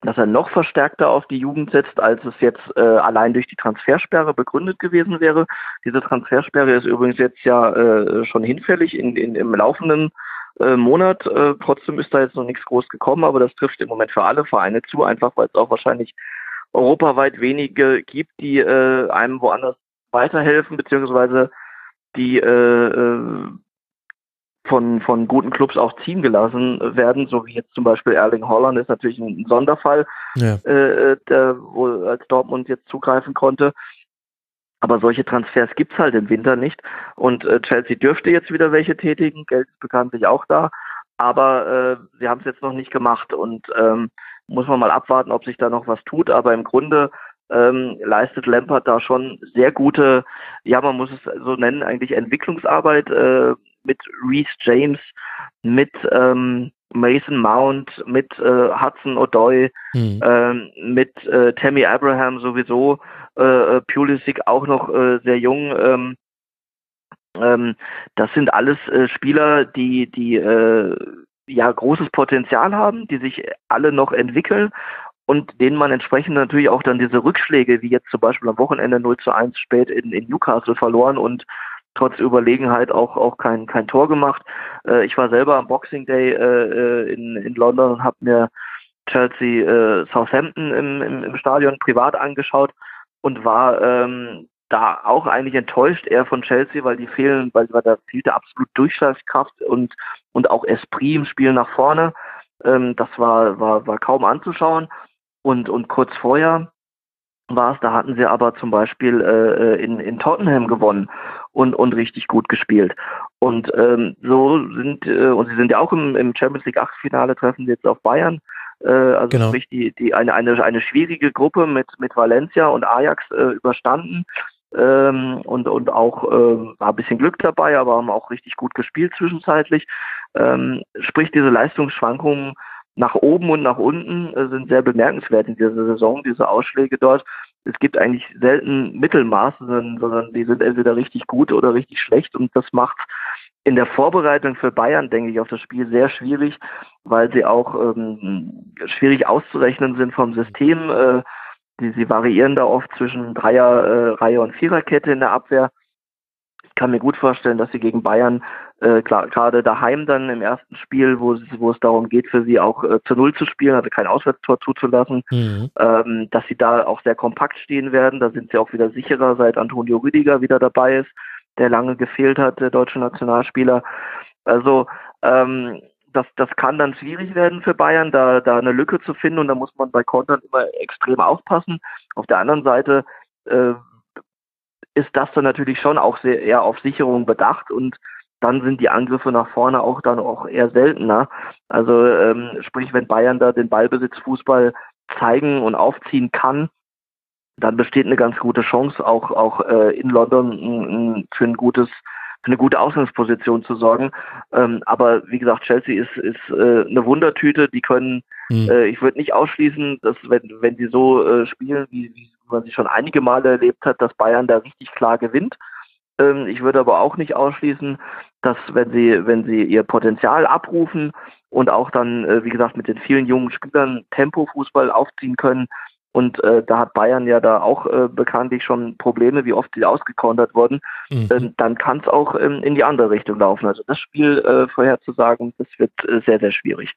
dass er noch verstärkter auf die Jugend setzt, als es jetzt äh, allein durch die Transfersperre begründet gewesen wäre. Diese Transfersperre ist übrigens jetzt ja äh, schon hinfällig in, in, im laufenden äh, Monat. Äh, trotzdem ist da jetzt noch nichts groß gekommen, aber das trifft im Moment für alle Vereine zu, einfach weil es auch wahrscheinlich europaweit wenige gibt, die äh, einem woanders weiterhelfen, beziehungsweise die äh, äh, von, von guten Clubs auch ziehen gelassen werden, so wie jetzt zum Beispiel Erling Holland ist natürlich ein Sonderfall, ja. äh, der, wo als Dortmund jetzt zugreifen konnte. Aber solche Transfers gibt's halt im Winter nicht. Und äh, Chelsea dürfte jetzt wieder welche tätigen, Geld ist bekanntlich auch da. Aber äh, sie haben es jetzt noch nicht gemacht und ähm, muss man mal abwarten, ob sich da noch was tut. Aber im Grunde ähm, leistet Lampard da schon sehr gute, ja, man muss es so nennen, eigentlich Entwicklungsarbeit äh, mit Reese James, mit ähm, Mason Mount, mit äh, Hudson O'Doy, mhm. ähm, mit äh, Tammy Abraham sowieso, äh, äh, Pulisic auch noch äh, sehr jung. Ähm, ähm, das sind alles äh, Spieler, die, die ja großes Potenzial haben, die sich alle noch entwickeln und denen man entsprechend natürlich auch dann diese Rückschläge, wie jetzt zum Beispiel am Wochenende 0 zu 1 spät in, in Newcastle verloren und trotz Überlegenheit auch, auch kein, kein Tor gemacht. Äh, ich war selber am Boxing Day äh, äh in, in London und habe mir Chelsea äh, Southampton im, im, im Stadion privat angeschaut und war ähm, da auch eigentlich enttäuscht eher von Chelsea, weil die fehlen, weil, weil da fehlte absolut Durchschlagskraft und, und auch Esprit im Spiel nach vorne. Ähm, das war, war, war kaum anzuschauen. Und, und kurz vorher war es, da hatten sie aber zum Beispiel äh, äh, in, in Tottenham gewonnen und, und richtig gut gespielt. Und ähm, so sind, äh, und sie sind ja auch im, im Champions League Achtelfinale, treffen sie jetzt auf Bayern. Äh, also genau. sprich die, die eine, eine, eine schwierige Gruppe mit, mit Valencia und Ajax äh, überstanden. Ähm, und, und auch äh, war ein bisschen Glück dabei, aber haben auch richtig gut gespielt zwischenzeitlich. Ähm, sprich, diese Leistungsschwankungen nach oben und nach unten äh, sind sehr bemerkenswert in dieser Saison, diese Ausschläge dort. Es gibt eigentlich selten Mittelmaß, sondern, die sind entweder richtig gut oder richtig schlecht und das macht in der Vorbereitung für Bayern, denke ich, auf das Spiel sehr schwierig, weil sie auch ähm, schwierig auszurechnen sind vom System. Äh, die, sie variieren da oft zwischen Dreier, äh, und Viererkette in der Abwehr. Ich kann mir gut vorstellen, dass sie gegen Bayern äh, gerade daheim dann im ersten Spiel, wo, wo es darum geht, für sie auch äh, zu Null zu spielen, also kein Auswärtstor zuzulassen, mhm. ähm, dass sie da auch sehr kompakt stehen werden. Da sind sie auch wieder sicherer, seit Antonio Rüdiger wieder dabei ist, der lange gefehlt hat, der deutsche Nationalspieler. Also ähm, das, das kann dann schwierig werden für Bayern, da, da eine Lücke zu finden und da muss man bei Kontern immer extrem aufpassen. Auf der anderen Seite äh, ist das dann natürlich schon auch sehr eher auf Sicherung bedacht und dann sind die Angriffe nach vorne auch dann auch eher seltener. Also ähm, sprich, wenn Bayern da den Ballbesitzfußball zeigen und aufziehen kann, dann besteht eine ganz gute Chance, auch auch äh, in London für ein gutes für eine gute Ausgangsposition zu sorgen. Ähm, aber wie gesagt, Chelsea ist ist äh, eine Wundertüte. Die können, mhm. äh, ich würde nicht ausschließen, dass wenn wenn sie so äh, spielen, wie, wie man sie schon einige Male erlebt hat, dass Bayern da richtig klar gewinnt. Ähm, ich würde aber auch nicht ausschließen, dass wenn sie, wenn sie ihr Potenzial abrufen und auch dann, äh, wie gesagt, mit den vielen jungen Spielern Tempo-Fußball aufziehen können, und äh, da hat Bayern ja da auch äh, bekanntlich schon Probleme, wie oft sie ausgekontert wurden. Mhm. Ähm, dann kann es auch ähm, in die andere Richtung laufen. Also das Spiel äh, vorherzusagen, das wird äh, sehr, sehr schwierig.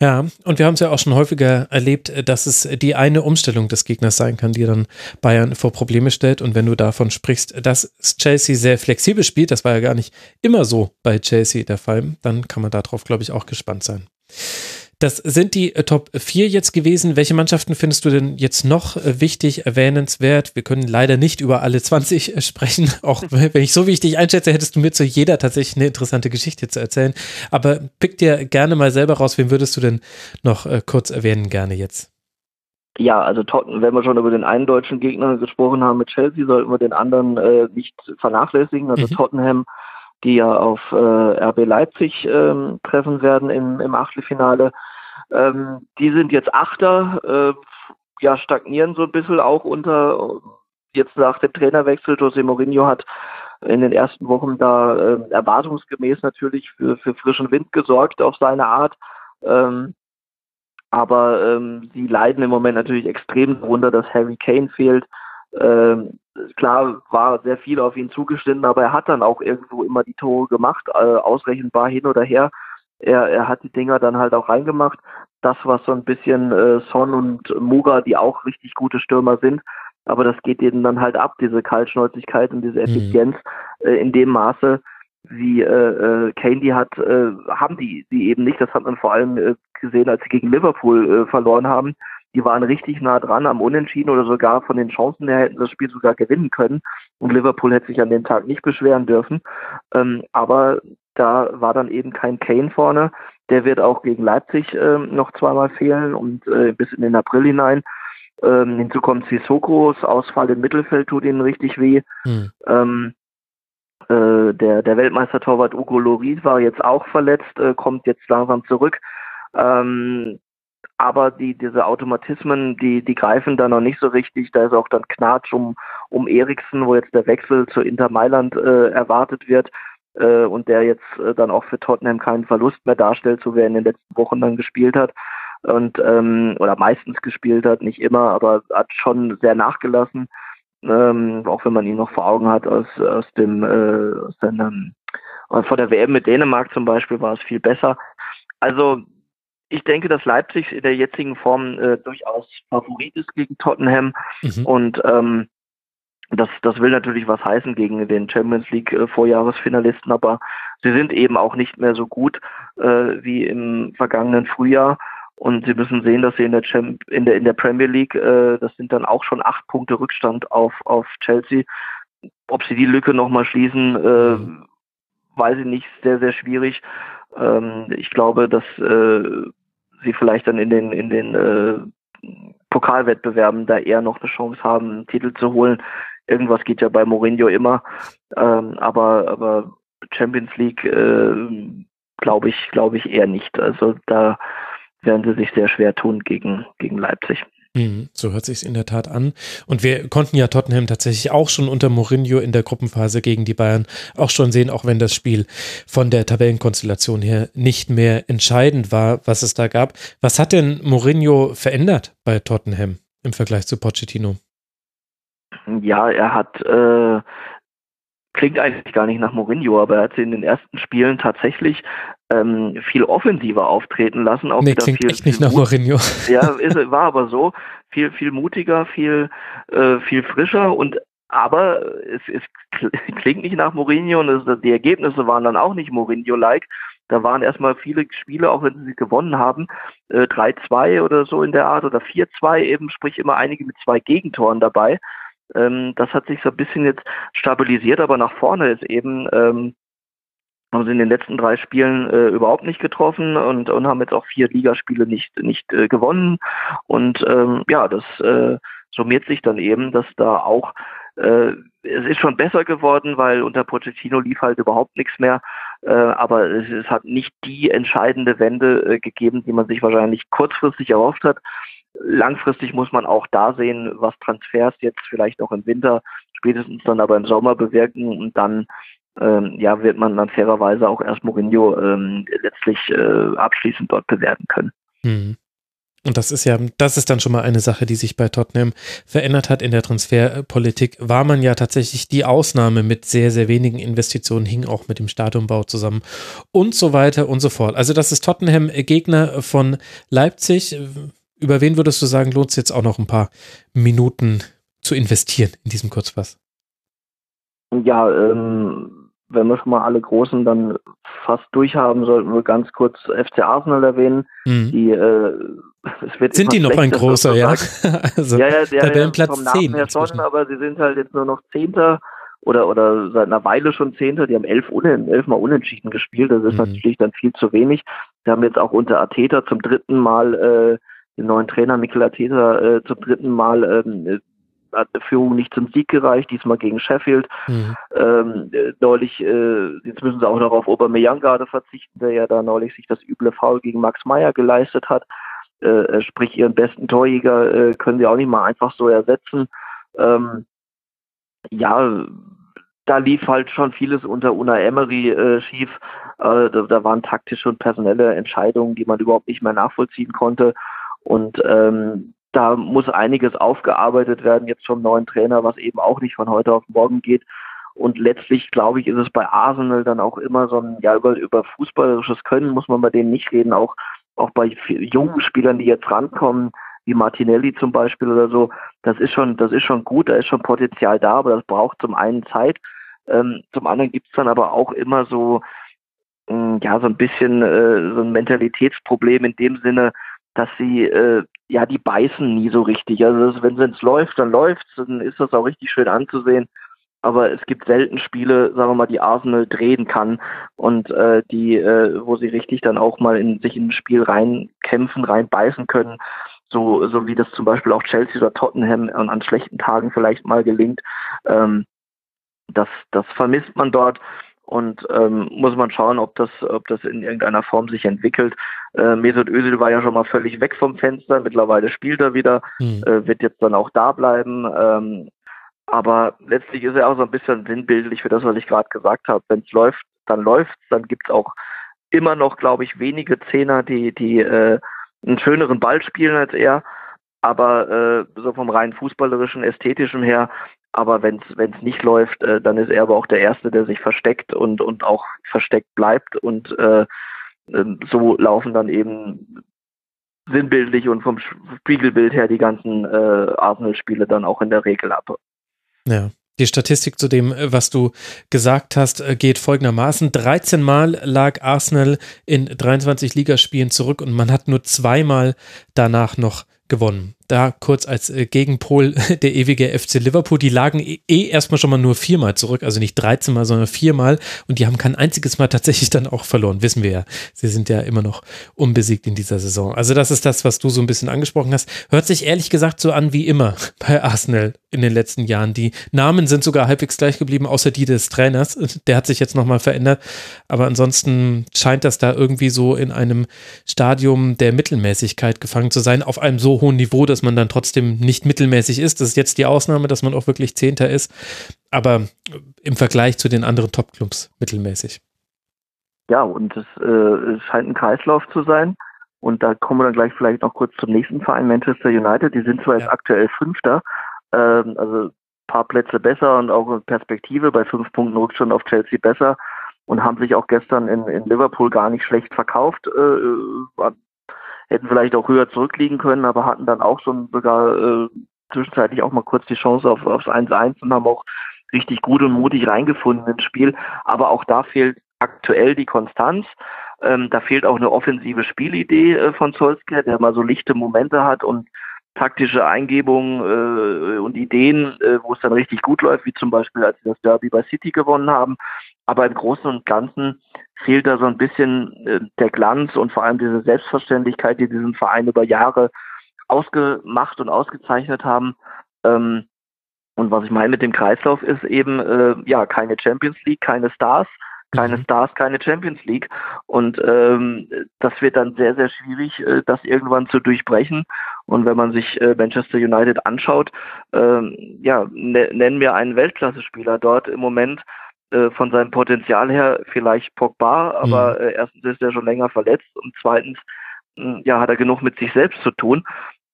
Ja, und wir haben es ja auch schon häufiger erlebt, dass es die eine Umstellung des Gegners sein kann, die dann Bayern vor Probleme stellt. Und wenn du davon sprichst, dass Chelsea sehr flexibel spielt, das war ja gar nicht immer so bei Chelsea der Fall, dann kann man darauf, glaube ich, auch gespannt sein. Das sind die äh, Top 4 jetzt gewesen. Welche Mannschaften findest du denn jetzt noch äh, wichtig, erwähnenswert? Wir können leider nicht über alle 20 äh, sprechen. Auch wenn ich so wichtig einschätze, hättest du mir zu jeder tatsächlich eine interessante Geschichte zu erzählen. Aber pick dir gerne mal selber raus. Wen würdest du denn noch kurz erwähnen, gerne jetzt? Ja, also Tottenham, wenn wir schon über den einen deutschen Gegner gesprochen haben mit Chelsea, sollten wir den anderen äh, nicht vernachlässigen. Also mhm. Tottenham, die ja auf äh, RB Leipzig ähm, treffen werden im, im Achtelfinale. Ähm, die sind jetzt Achter, äh, ja, stagnieren so ein bisschen auch unter, jetzt nach dem Trainerwechsel. José Mourinho hat in den ersten Wochen da äh, erwartungsgemäß natürlich für, für frischen Wind gesorgt auf seine Art. Ähm, aber ähm, sie leiden im Moment natürlich extrem darunter, dass Harry Kane fehlt. Ähm, klar war sehr viel auf ihn zugeschnitten, aber er hat dann auch irgendwo immer die Tore gemacht, äh, ausrechenbar hin oder her er, er hat die Dinger dann halt auch reingemacht. Das, was so ein bisschen äh, Son und Muga, die auch richtig gute Stürmer sind, aber das geht denen dann halt ab, diese Kaltschnäuzigkeit und diese mhm. Effizienz mhm. äh, in dem Maße, wie äh, äh, Kane die hat, äh, haben die die eben nicht. Das hat man vor allem äh, gesehen, als sie gegen Liverpool äh, verloren haben. Die waren richtig nah dran am Unentschieden oder sogar von den Chancen her hätten das Spiel sogar gewinnen können. Und Liverpool hätte sich an dem Tag nicht beschweren dürfen. Ähm, aber da war dann eben kein Kane vorne. Der wird auch gegen Leipzig äh, noch zweimal fehlen und äh, bis in den April hinein. Ähm, hinzu kommt Sissokos Ausfall im Mittelfeld tut ihnen richtig weh. Hm. Ähm, äh, der, der Weltmeistertorwart Ugo Loris war jetzt auch verletzt, äh, kommt jetzt langsam zurück. Ähm, aber die, diese Automatismen, die, die greifen da noch nicht so richtig. Da ist auch dann Knatsch um, um Eriksen, wo jetzt der Wechsel zu Inter Mailand äh, erwartet wird äh, und der jetzt äh, dann auch für Tottenham keinen Verlust mehr darstellt, so wie er in den letzten Wochen dann gespielt hat. und ähm, oder meistens gespielt hat, nicht immer, aber hat schon sehr nachgelassen. Ähm, auch wenn man ihn noch vor Augen hat aus, aus dem äh, aus seinem, vor der WM mit Dänemark zum Beispiel war es viel besser. Also ich denke, dass Leipzig in der jetzigen Form äh, durchaus Favorit ist gegen Tottenham mhm. und ähm, das, das will natürlich was heißen gegen den Champions League äh, Vorjahresfinalisten, aber sie sind eben auch nicht mehr so gut äh, wie im vergangenen Frühjahr. Und sie müssen sehen, dass sie in der, Champ in der, in der Premier League, äh, das sind dann auch schon acht Punkte Rückstand auf, auf Chelsea. Ob sie die Lücke nochmal schließen, äh, mhm. weiß ich nicht, sehr, sehr schwierig. Ähm, ich glaube, dass äh, sie vielleicht dann in den, in den äh, Pokalwettbewerben da eher noch eine Chance haben, einen Titel zu holen. Irgendwas geht ja bei Mourinho immer. Ähm, aber, aber Champions League äh, glaube ich, glaube ich eher nicht. Also da werden sie sich sehr schwer tun gegen, gegen Leipzig. Mhm, so hört sich in der Tat an. Und wir konnten ja Tottenham tatsächlich auch schon unter Mourinho in der Gruppenphase gegen die Bayern auch schon sehen, auch wenn das Spiel von der Tabellenkonstellation her nicht mehr entscheidend war, was es da gab. Was hat denn Mourinho verändert bei Tottenham im Vergleich zu Pochettino? Ja, er hat äh, klingt eigentlich gar nicht nach Mourinho, aber er hat sie in den ersten Spielen tatsächlich ähm, viel offensiver auftreten lassen. Auch nee, klingt viel, echt nicht nach Mourinho. Ja, ist, war aber so. Viel, viel mutiger, viel, äh, viel frischer und aber es, es klingt nicht nach Mourinho und es, die Ergebnisse waren dann auch nicht Mourinho-like. Da waren erstmal viele Spiele, auch wenn sie gewonnen haben, äh, 3-2 oder so in der Art oder 4-2 eben, sprich immer einige mit zwei Gegentoren dabei. Ähm, das hat sich so ein bisschen jetzt stabilisiert, aber nach vorne ist eben, ähm, haben sie in den letzten drei Spielen äh, überhaupt nicht getroffen und, und haben jetzt auch vier Ligaspiele nicht, nicht äh, gewonnen. Und ähm, ja, das äh, summiert sich dann eben, dass da auch äh, es ist schon besser geworden, weil unter Pochettino lief halt überhaupt nichts mehr. Äh, aber es, es, hat nicht die entscheidende Wende äh, gegeben, die man sich wahrscheinlich kurzfristig erhofft hat langfristig muss man auch da sehen, was Transfers jetzt vielleicht noch im Winter, spätestens dann aber im Sommer bewirken und dann ähm, ja, wird man dann fairerweise auch erst Mourinho ähm, letztlich äh, abschließend dort bewerten können. Mhm. Und das ist ja, das ist dann schon mal eine Sache, die sich bei Tottenham verändert hat in der Transferpolitik. War man ja tatsächlich die Ausnahme mit sehr, sehr wenigen Investitionen, hing auch mit dem Stadionbau zusammen und so weiter und so fort. Also das ist Tottenham Gegner von Leipzig über wen würdest du sagen, lohnt es jetzt auch noch ein paar Minuten zu investieren in diesem Kurzpass? Ja, ähm, wenn wir schon mal alle Großen dann fast durchhaben, sollten wir ganz kurz FC Arsenal erwähnen. Mhm. Die, äh, sind die noch ein großer, ja? also, ja, ja, der, Tabellenplatz vom Namen 10 her schon, aber sie sind halt jetzt nur noch Zehnter oder, oder seit einer Weile schon Zehnter. Die haben elf, unen, elfmal unentschieden gespielt. Das ist mhm. natürlich dann viel zu wenig. Wir haben jetzt auch unter Ateta zum dritten Mal äh, den neuen Trainer Mikel Arteta äh, zum dritten Mal ähm, äh, hat eine Führung nicht zum Sieg gereicht, diesmal gegen Sheffield. Mhm. Ähm, äh, neulich, äh, jetzt müssen sie auch noch auf Aubameyang gerade verzichten, der ja da neulich sich das üble Foul gegen Max Meyer geleistet hat. Äh, äh sprich, ihren besten Torjäger äh, können sie auch nicht mal einfach so ersetzen. Ähm, ja, da lief halt schon vieles unter Una Emery äh, schief. Äh, da, da waren taktische und personelle Entscheidungen, die man überhaupt nicht mehr nachvollziehen konnte. Und ähm, da muss einiges aufgearbeitet werden jetzt vom neuen Trainer, was eben auch nicht von heute auf morgen geht. Und letztlich, glaube ich, ist es bei Arsenal dann auch immer so ein, ja, über, über fußballerisches Können muss man bei denen nicht reden, auch, auch bei jungen Spielern, die jetzt rankommen, wie Martinelli zum Beispiel oder so, das ist schon, das ist schon gut, da ist schon Potenzial da, aber das braucht zum einen Zeit, ähm, zum anderen gibt's dann aber auch immer so, mh, hm, ja, so ein bisschen äh, so ein Mentalitätsproblem in dem Sinne, dass sie, äh, ja, die beißen nie so richtig. Also das, wenn es läuft, dann läuft's, dann ist das auch richtig schön anzusehen. Aber es gibt selten Spiele, sagen wir mal, die Arsenal drehen kann und äh, die, äh, wo sie richtig dann auch mal in sich in ein Spiel reinkämpfen, reinbeißen können. So, so wie das zum Beispiel auch Chelsea oder Tottenham an, schlechten Tagen vielleicht mal gelingt. Ähm, das, das vermisst man dort und ähm, muss man schauen, ob das, ob das in irgendeiner Form sich entwickelt. Äh, Mesut Özil war ja schon mal völlig weg vom Fenster, mittlerweile spielt er wieder, mhm. äh, wird jetzt dann auch da bleiben. Ähm, aber letztlich ist er auch so ein bisschen sinnbildlich für das, was ich gerade gesagt habe. Wenn es läuft, dann läuft's, dann gibt's auch immer noch, glaube ich, wenige Zehner, die, die äh, einen schöneren Ball spielen als er, aber äh, so vom rein fußballerischen, ästhetischen her, aber wenn es nicht läuft, äh, dann ist er aber auch der Erste, der sich versteckt und, und auch versteckt bleibt und äh, ähm, so laufen dann eben sinnbildlich und vom Spiegelbild her die ganzen äh, Arsenal-Spiele dann auch in der Regel ab. Ja. Die Statistik zu dem, äh, was du gesagt hast, äh, geht folgendermaßen. 13 Mal lag Arsenal in 23 Ligaspielen zurück und man hat nur zweimal danach noch gewonnen da kurz als äh, Gegenpol der ewige FC Liverpool. Die lagen eh, eh erstmal schon mal nur viermal zurück, also nicht 13 Mal, sondern viermal. Und die haben kein einziges Mal tatsächlich dann auch verloren, wissen wir ja. Sie sind ja immer noch unbesiegt in dieser Saison. Also das ist das, was du so ein bisschen angesprochen hast. Hört sich ehrlich gesagt so an wie immer bei Arsenal in den letzten Jahren. Die Namen sind sogar halbwegs gleich geblieben, außer die des Trainers. Der hat sich jetzt nochmal verändert. Aber ansonsten scheint das da irgendwie so in einem Stadium der Mittelmäßigkeit gefangen zu sein, auf einem so hohen Niveau, dass dass man dann trotzdem nicht mittelmäßig ist. Das ist jetzt die Ausnahme, dass man auch wirklich Zehnter ist. Aber im Vergleich zu den anderen Topclubs mittelmäßig. Ja, und es, äh, scheint ein Kreislauf zu sein. Und da kommen wir dann gleich vielleicht noch kurz zum nächsten Verein, Manchester United. Die sind zwar ja. jetzt aktuell Fünfter, ähm, also ein paar Plätze besser und auch in Perspektive bei fünf Punkten Rückstand auf Chelsea besser und haben sich auch gestern in, in Liverpool gar nicht schlecht verkauft. Äh, hätten vielleicht auch höher zurückliegen können, aber hatten dann auch schon sogar äh, zwischenzeitlich auch mal kurz die Chance auf, aufs 1-1 und haben auch richtig gut und mutig reingefunden ins Spiel. Aber auch da fehlt aktuell die Konstanz. Ähm, da fehlt auch eine offensive Spielidee äh, von Solskjaer, der mal so lichte Momente hat und taktische Eingebungen äh, und Ideen, äh, wo es dann richtig gut läuft, wie zum Beispiel, als sie das Derby bei City gewonnen haben. Aber im Großen und Ganzen fehlt da so ein bisschen äh, der Glanz und vor allem diese Selbstverständlichkeit, die diesen Verein über Jahre ausgemacht und ausgezeichnet haben. Ähm, und was ich meine mit dem Kreislauf ist eben, äh, ja, keine Champions League, keine Stars, keine mhm. Stars, keine Champions League. Und ähm, das wird dann sehr, sehr schwierig, äh, das irgendwann zu durchbrechen. Und wenn man sich äh, Manchester United anschaut, ähm, ja, ne, nennen wir einen Weltklasse-Spieler dort im Moment, äh, von seinem Potenzial her vielleicht Pogba, aber mhm. äh, erstens ist er schon länger verletzt und zweitens mh, ja, hat er genug mit sich selbst zu tun.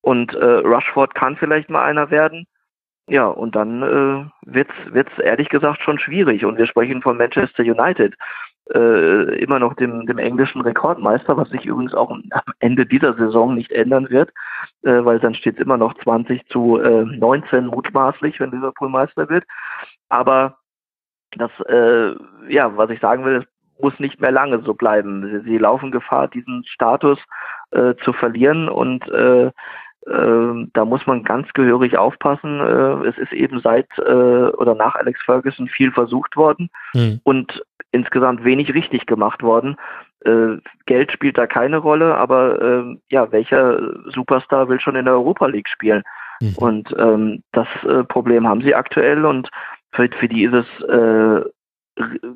Und äh, Rushford kann vielleicht mal einer werden. Ja, und dann äh, wird's wird's ehrlich gesagt schon schwierig. Und wir sprechen von Manchester United, äh, immer noch dem, dem englischen Rekordmeister, was sich übrigens auch am Ende dieser Saison nicht ändern wird, äh, weil dann steht es immer noch 20 zu äh, 19 mutmaßlich, wenn Liverpool Meister wird. Aber das, äh, ja, was ich sagen will, muss nicht mehr lange so bleiben. Sie, laufen Gefahr, diesen Status äh, zu verlieren und äh, äh, da muss man ganz gehörig aufpassen. Äh, es ist eben seit äh, oder nach Alex Ferguson viel versucht worden mhm. und insgesamt wenig richtig gemacht worden. Äh, Geld spielt da keine Rolle, aber äh, ja, welcher Superstar will schon in der Europa League spielen? Mhm. Und ähm, das Problem haben sie aktuell und für, für die ist es äh,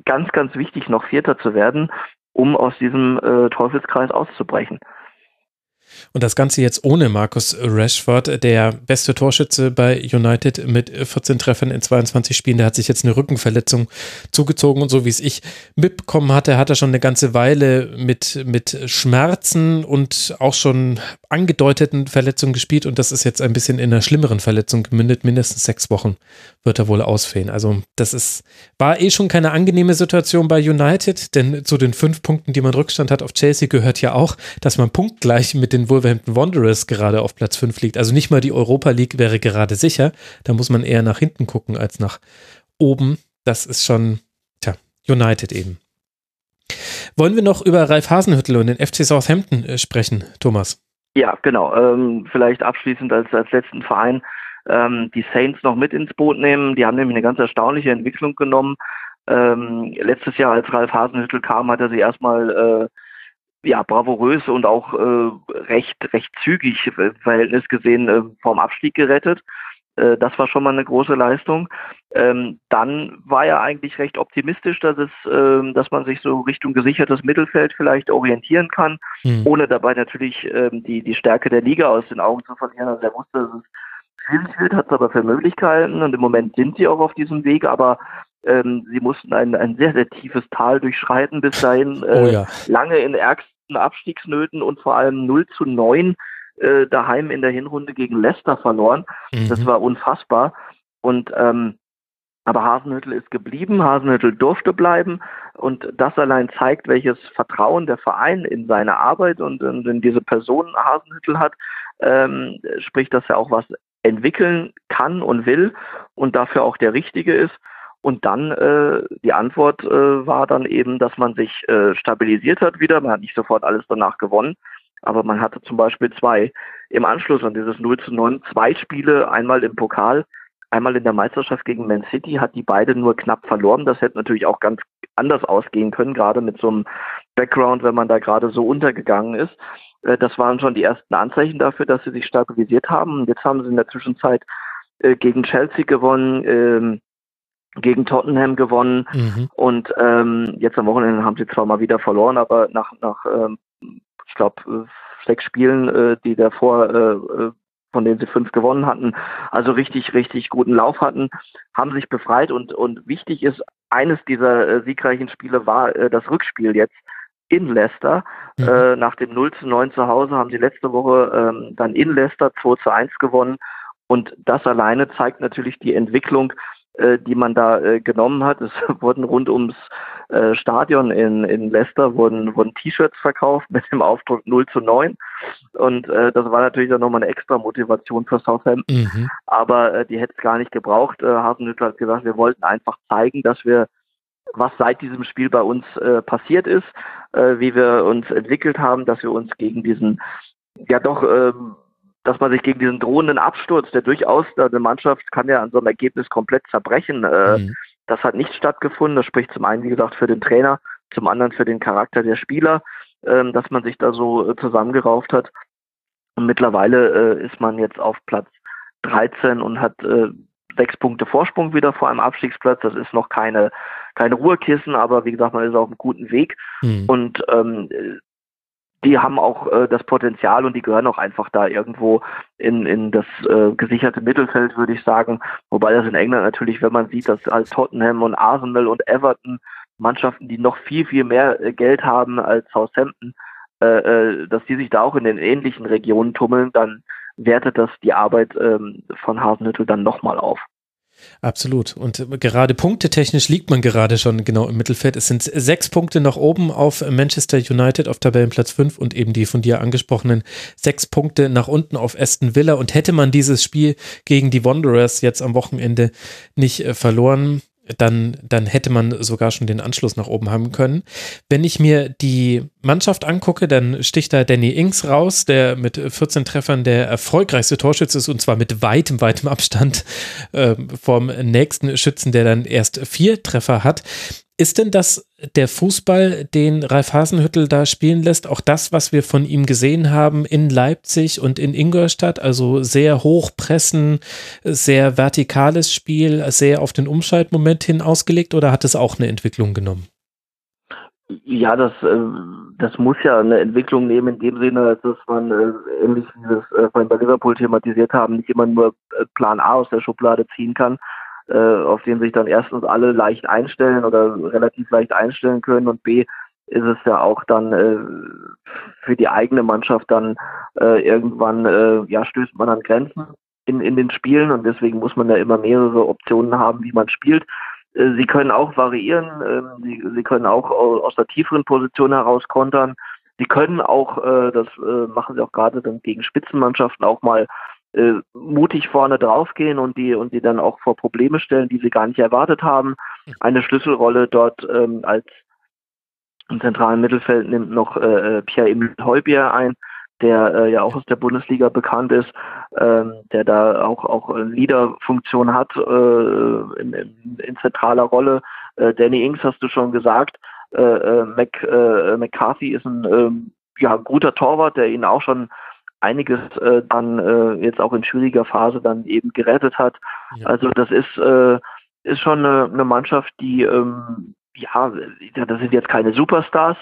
ganz, ganz wichtig, noch Vierter zu werden, um aus diesem äh, Teufelskreis auszubrechen. Und das Ganze jetzt ohne Markus Rashford, der beste Torschütze bei United mit 14 Treffern in 22 Spielen. Der hat sich jetzt eine Rückenverletzung zugezogen und so wie es ich mitbekommen hatte, hat er schon eine ganze Weile mit, mit Schmerzen und auch schon angedeuteten Verletzungen gespielt und das ist jetzt ein bisschen in einer schlimmeren Verletzung gemündet. Mindestens sechs Wochen wird er wohl ausfehlen. Also das ist, war eh schon keine angenehme Situation bei United, denn zu den fünf Punkten, die man Rückstand hat auf Chelsea, gehört ja auch, dass man punktgleich mit den Wolverhampton Wanderers gerade auf Platz 5 liegt. Also nicht mal die Europa League wäre gerade sicher. Da muss man eher nach hinten gucken als nach oben. Das ist schon, tja, United eben. Wollen wir noch über Ralf Hasenhüttel und den FC Southampton äh, sprechen, Thomas? Ja, genau. Ähm, vielleicht abschließend als, als letzten Verein ähm, die Saints noch mit ins Boot nehmen. Die haben nämlich eine ganz erstaunliche Entwicklung genommen. Ähm, letztes Jahr, als Ralf Hasenhüttel kam, hat er sie erstmal äh, ja, bravourös und auch äh, recht, recht zügig äh, Verhältnis gesehen äh, vom Abstieg gerettet. Äh, das war schon mal eine große Leistung. Ähm, dann war er eigentlich recht optimistisch, dass es, äh, dass man sich so Richtung gesichertes Mittelfeld vielleicht orientieren kann, mhm. ohne dabei natürlich äh, die, die Stärke der Liga aus den Augen zu verlieren. Also er wusste, dass es schwierig wird, hat es aber für Möglichkeiten und im Moment sind sie auch auf diesem Weg, aber ähm, sie mussten ein, ein sehr, sehr tiefes Tal durchschreiten bis dahin, äh, oh ja. lange in ärgst, akuten Abstiegsnöten und vor allem 0 zu 9 äh, daheim in der Hinrunde gegen Leicester verloren. Mhm. Das war unfassbar. Und ähm, aber Hasenhüttel ist geblieben, Hasenhüttel durfte bleiben und das allein zeigt, welches Vertrauen der Verein in seine Arbeit und in diese Person Hasenhüttel hat, ähm, sprich, dass er auch was entwickeln kann und will und dafür auch der Richtige ist. Und dann äh, die Antwort äh, war dann eben, dass man sich äh, stabilisiert hat wieder. Man hat nicht sofort alles danach gewonnen, aber man hatte zum Beispiel zwei im Anschluss an dieses 0 zu 9 zwei Spiele, einmal im Pokal einmal in der Meisterschaft gegen Man City, hat die beide nur knapp verloren. Das hätte natürlich auch ganz anders ausgehen können, gerade mit so einem Background, wenn man da gerade so untergegangen ist. Äh, das waren schon die ersten Anzeichen dafür, dass sie sich stabilisiert haben. Und jetzt haben sie in der Zwischenzeit äh, gegen Chelsea gewonnen, ähm, gegen Tottenham gewonnen mhm. und ähm, jetzt am Wochenende haben sie zwar mal wieder verloren, aber nach, nach ähm, ich glaube, äh, sechs Spielen, die davor von denen sie fünf gewonnen hatten, also richtig, richtig guten Lauf hatten, haben sich befreit und, und wichtig ist, eines dieser siegreichen Spiele war das Rückspiel jetzt in Leicester. Mhm. Äh, nach dem 0 zu 9 zu Hause haben sie letzte Woche ähm, dann in Leicester 2 zu 1 gewonnen. Und das alleine zeigt natürlich die Entwicklung äh, die man da äh, genommen hat. Es wurden rund ums äh, Stadion in, in Leicester wurden, wurden T-Shirts verkauft mit dem Aufdruck 0 zu 9. Und äh, das war natürlich dann nochmal eine extra Motivation für Southampton. Mhm. Aber äh, die hätte es gar nicht gebraucht. Äh, Hasenhüttl hat gesagt, wir wollten einfach zeigen, dass wir was seit diesem Spiel bei uns äh, passiert ist, äh, wie wir uns entwickelt haben, dass wir uns gegen diesen ja doch ähm, dass man sich gegen diesen drohenden Absturz, der durchaus eine Mannschaft kann ja an so einem Ergebnis komplett zerbrechen, äh, mhm. das hat nicht stattgefunden. Das spricht zum einen, wie gesagt, für den Trainer, zum anderen für den Charakter der Spieler, äh, dass man sich da so äh, zusammengerauft hat. Und mittlerweile äh, ist man jetzt auf Platz 13 und hat äh, sechs Punkte Vorsprung wieder vor einem Abstiegsplatz. Das ist noch keine, keine Ruhekissen, aber wie gesagt, man ist auf einem guten Weg. Mhm. Und ähm, die haben auch äh, das Potenzial und die gehören auch einfach da irgendwo in, in das äh, gesicherte Mittelfeld, würde ich sagen. Wobei das in England natürlich, wenn man sieht, dass als Tottenham und Arsenal und Everton Mannschaften, die noch viel, viel mehr äh, Geld haben als Southampton, äh, äh, dass die sich da auch in den ähnlichen Regionen tummeln, dann wertet das die Arbeit ähm, von Hasenhüttl dann nochmal auf. Absolut. Und gerade punktetechnisch liegt man gerade schon genau im Mittelfeld. Es sind sechs Punkte nach oben auf Manchester United auf Tabellenplatz 5 und eben die von dir angesprochenen sechs Punkte nach unten auf Aston Villa. Und hätte man dieses Spiel gegen die Wanderers jetzt am Wochenende nicht äh, verloren, dann, dann hätte man sogar schon den Anschluss nach oben haben können. Wenn ich mir die Mannschaft angucke, dann sticht da Danny Ings raus, der mit 14 Treffern der erfolgreichste Torschütze ist und zwar mit weitem, weitem Abstand äh, vom nächsten Schützen, der dann erst vier Treffer hat. Ist denn das der Fußball, den Ralf Hasenhüttel da spielen lässt, auch das, was wir von ihm gesehen haben in Leipzig und in Ingolstadt, also sehr hoch pressen, sehr vertikales Spiel, sehr auf den Umschaltmoment hin ausgelegt oder hat es auch eine Entwicklung genommen? Ja, das, äh, das muss ja eine Entwicklung nehmen in dem Sinne, dass man äh, ähnlich wie wir es vorhin bei Liverpool thematisiert haben, nicht immer nur äh, Plan A aus der Schublade ziehen kann, äh, auf den sich dann erstens alle leicht einstellen oder relativ leicht einstellen können und B ist es ja auch dann äh, für die eigene Mannschaft dann äh, irgendwann äh, ja stößt man an Grenzen in, in den Spielen und deswegen muss man ja immer mehrere Optionen haben, wie man spielt. Äh, sie können auch variieren, äh, sie, sie können auch aus der tieferen Position heraus kontern. Sie können auch, äh, das äh, machen sie auch gerade dann gegen Spitzenmannschaften auch mal äh, mutig vorne draufgehen und die und die dann auch vor Probleme stellen, die sie gar nicht erwartet haben. Eine Schlüsselrolle dort ähm, als im zentralen Mittelfeld nimmt noch äh, äh Pierre-Emile Heubier ein, der äh, ja auch aus der Bundesliga bekannt ist, ähm, der da auch auch Leaderfunktion hat äh, in, in, in, zentraler Rolle. Äh, Danny Ings hast du schon gesagt. Äh, äh, Mac, äh, McCarthy ist ein ähm, ja, guter Torwart, der ihn auch schon einiges äh, dann äh, jetzt auch in schwieriger Phase dann eben gerettet hat. Ja. Also das ist, äh, ist schon eine, eine Mannschaft, die, ähm, ja, das sind jetzt keine Superstars,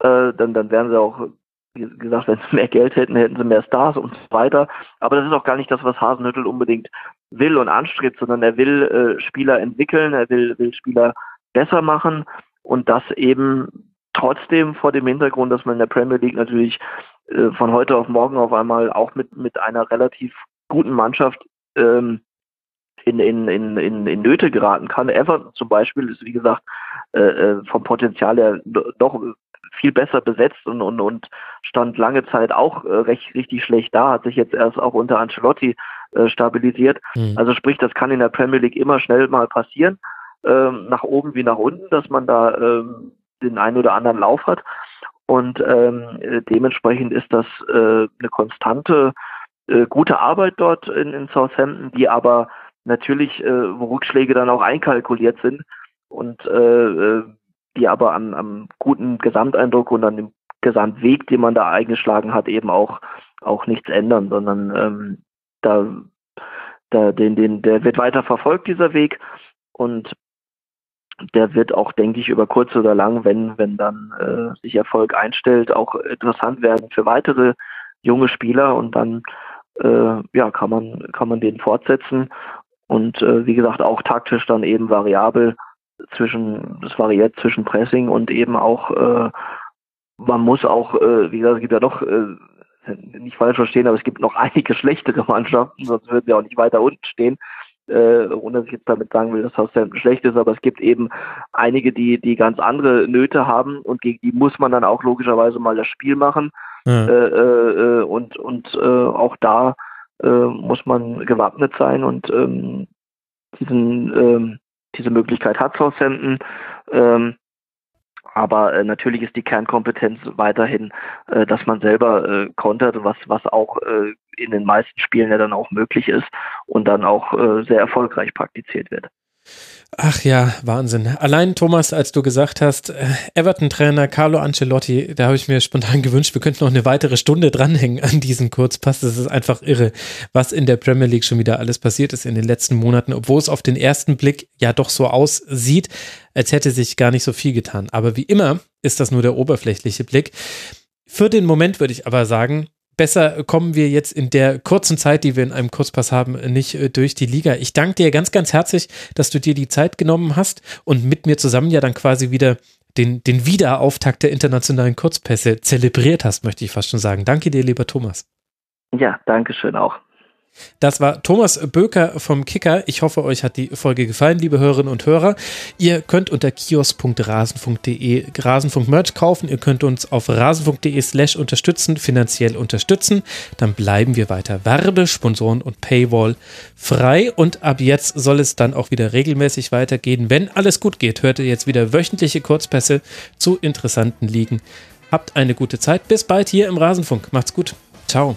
äh, dann, dann wären sie auch, wie gesagt, wenn sie mehr Geld hätten, hätten sie mehr Stars und so weiter. Aber das ist auch gar nicht das, was Hasenhüttel unbedingt will und anstrebt, sondern er will äh, Spieler entwickeln, er will, will Spieler besser machen und das eben trotzdem vor dem Hintergrund, dass man in der Premier League natürlich äh, von heute auf morgen auf einmal auch mit, mit einer relativ guten Mannschaft ähm, in, in, in, in, in Nöte geraten kann. Everton zum Beispiel ist, wie gesagt, äh, äh vom Potenzial her doch viel besser besetzt und, und, und stand lange Zeit auch äh, recht richtig schlecht da, hat sich jetzt erst auch unter Ancelotti äh, stabilisiert. Mhm. Also sprich, das kann in der Premier League immer schnell mal passieren, ähm, nach oben wie nach unten, dass man da ähm, den einen oder anderen Lauf hat. Und ähm, äh, dementsprechend ist das äh, eine konstante, äh, gute Arbeit dort in, in Southampton, die aber natürlich, äh, wo Rückschläge dann auch einkalkuliert sind und äh, äh die aber am, am guten Gesamteindruck und an dem Gesamtweg, den man da eingeschlagen hat, eben auch, auch nichts ändern, sondern ähm, da, da den, den, der wird weiter verfolgt, dieser Weg. Und der wird auch, denke ich, über kurz oder lang, wenn, wenn dann äh, sich Erfolg einstellt, auch interessant werden für weitere junge Spieler und dann äh, ja, kann man, kann man den fortsetzen. Und äh, wie gesagt auch taktisch dann eben variabel zwischen, das variiert zwischen Pressing und eben auch, äh, man muss auch, äh, wie gesagt, es gibt ja doch, äh, nicht falsch verstehen, aber es gibt noch einige schlechtere Mannschaften, sonst würden wir auch nicht weiter unten stehen äh, ohne dass ich jetzt damit sagen will, dass Southampton schlecht ist, aber es gibt eben einige, die, die ganz andere Nöte haben und gegen die muss man dann auch logischerweise mal das Spiel machen. Ja. Äh, äh, und und äh, auch da äh, muss man gewappnet sein und ähm, diesen, ähm, diese Möglichkeit hat Southampton. Ähm, aber äh, natürlich ist die Kernkompetenz weiterhin, äh, dass man selber äh, kontert, was, was auch äh, in den meisten Spielen ja dann auch möglich ist und dann auch äh, sehr erfolgreich praktiziert wird. Ach ja, Wahnsinn. Allein Thomas, als du gesagt hast, äh, Everton-Trainer Carlo Ancelotti, da habe ich mir spontan gewünscht, wir könnten noch eine weitere Stunde dranhängen an diesen Kurzpass. Das ist einfach irre, was in der Premier League schon wieder alles passiert ist in den letzten Monaten, obwohl es auf den ersten Blick ja doch so aussieht, als hätte sich gar nicht so viel getan. Aber wie immer ist das nur der oberflächliche Blick. Für den Moment würde ich aber sagen, besser kommen wir jetzt in der kurzen Zeit, die wir in einem Kurzpass haben, nicht äh, durch die Liga. Ich danke dir ganz, ganz herzlich, dass du dir die Zeit genommen hast und mit mir zusammen ja dann quasi wieder den, den Wiederauftakt der internationalen Kurzpässe zelebriert hast, möchte ich fast schon sagen. Danke dir, lieber Thomas. Ja, danke schön auch. Das war Thomas Böker vom Kicker. Ich hoffe, euch hat die Folge gefallen, liebe Hörerinnen und Hörer. Ihr könnt unter kios.rasenfunk.de Rasenfunk-Merch kaufen. Ihr könnt uns auf rasenfunk.de slash unterstützen, finanziell unterstützen. Dann bleiben wir weiter Werbe, Sponsoren und Paywall frei. Und ab jetzt soll es dann auch wieder regelmäßig weitergehen. Wenn alles gut geht, hört ihr jetzt wieder wöchentliche Kurzpässe zu interessanten Ligen. Habt eine gute Zeit. Bis bald hier im Rasenfunk. Macht's gut. Ciao.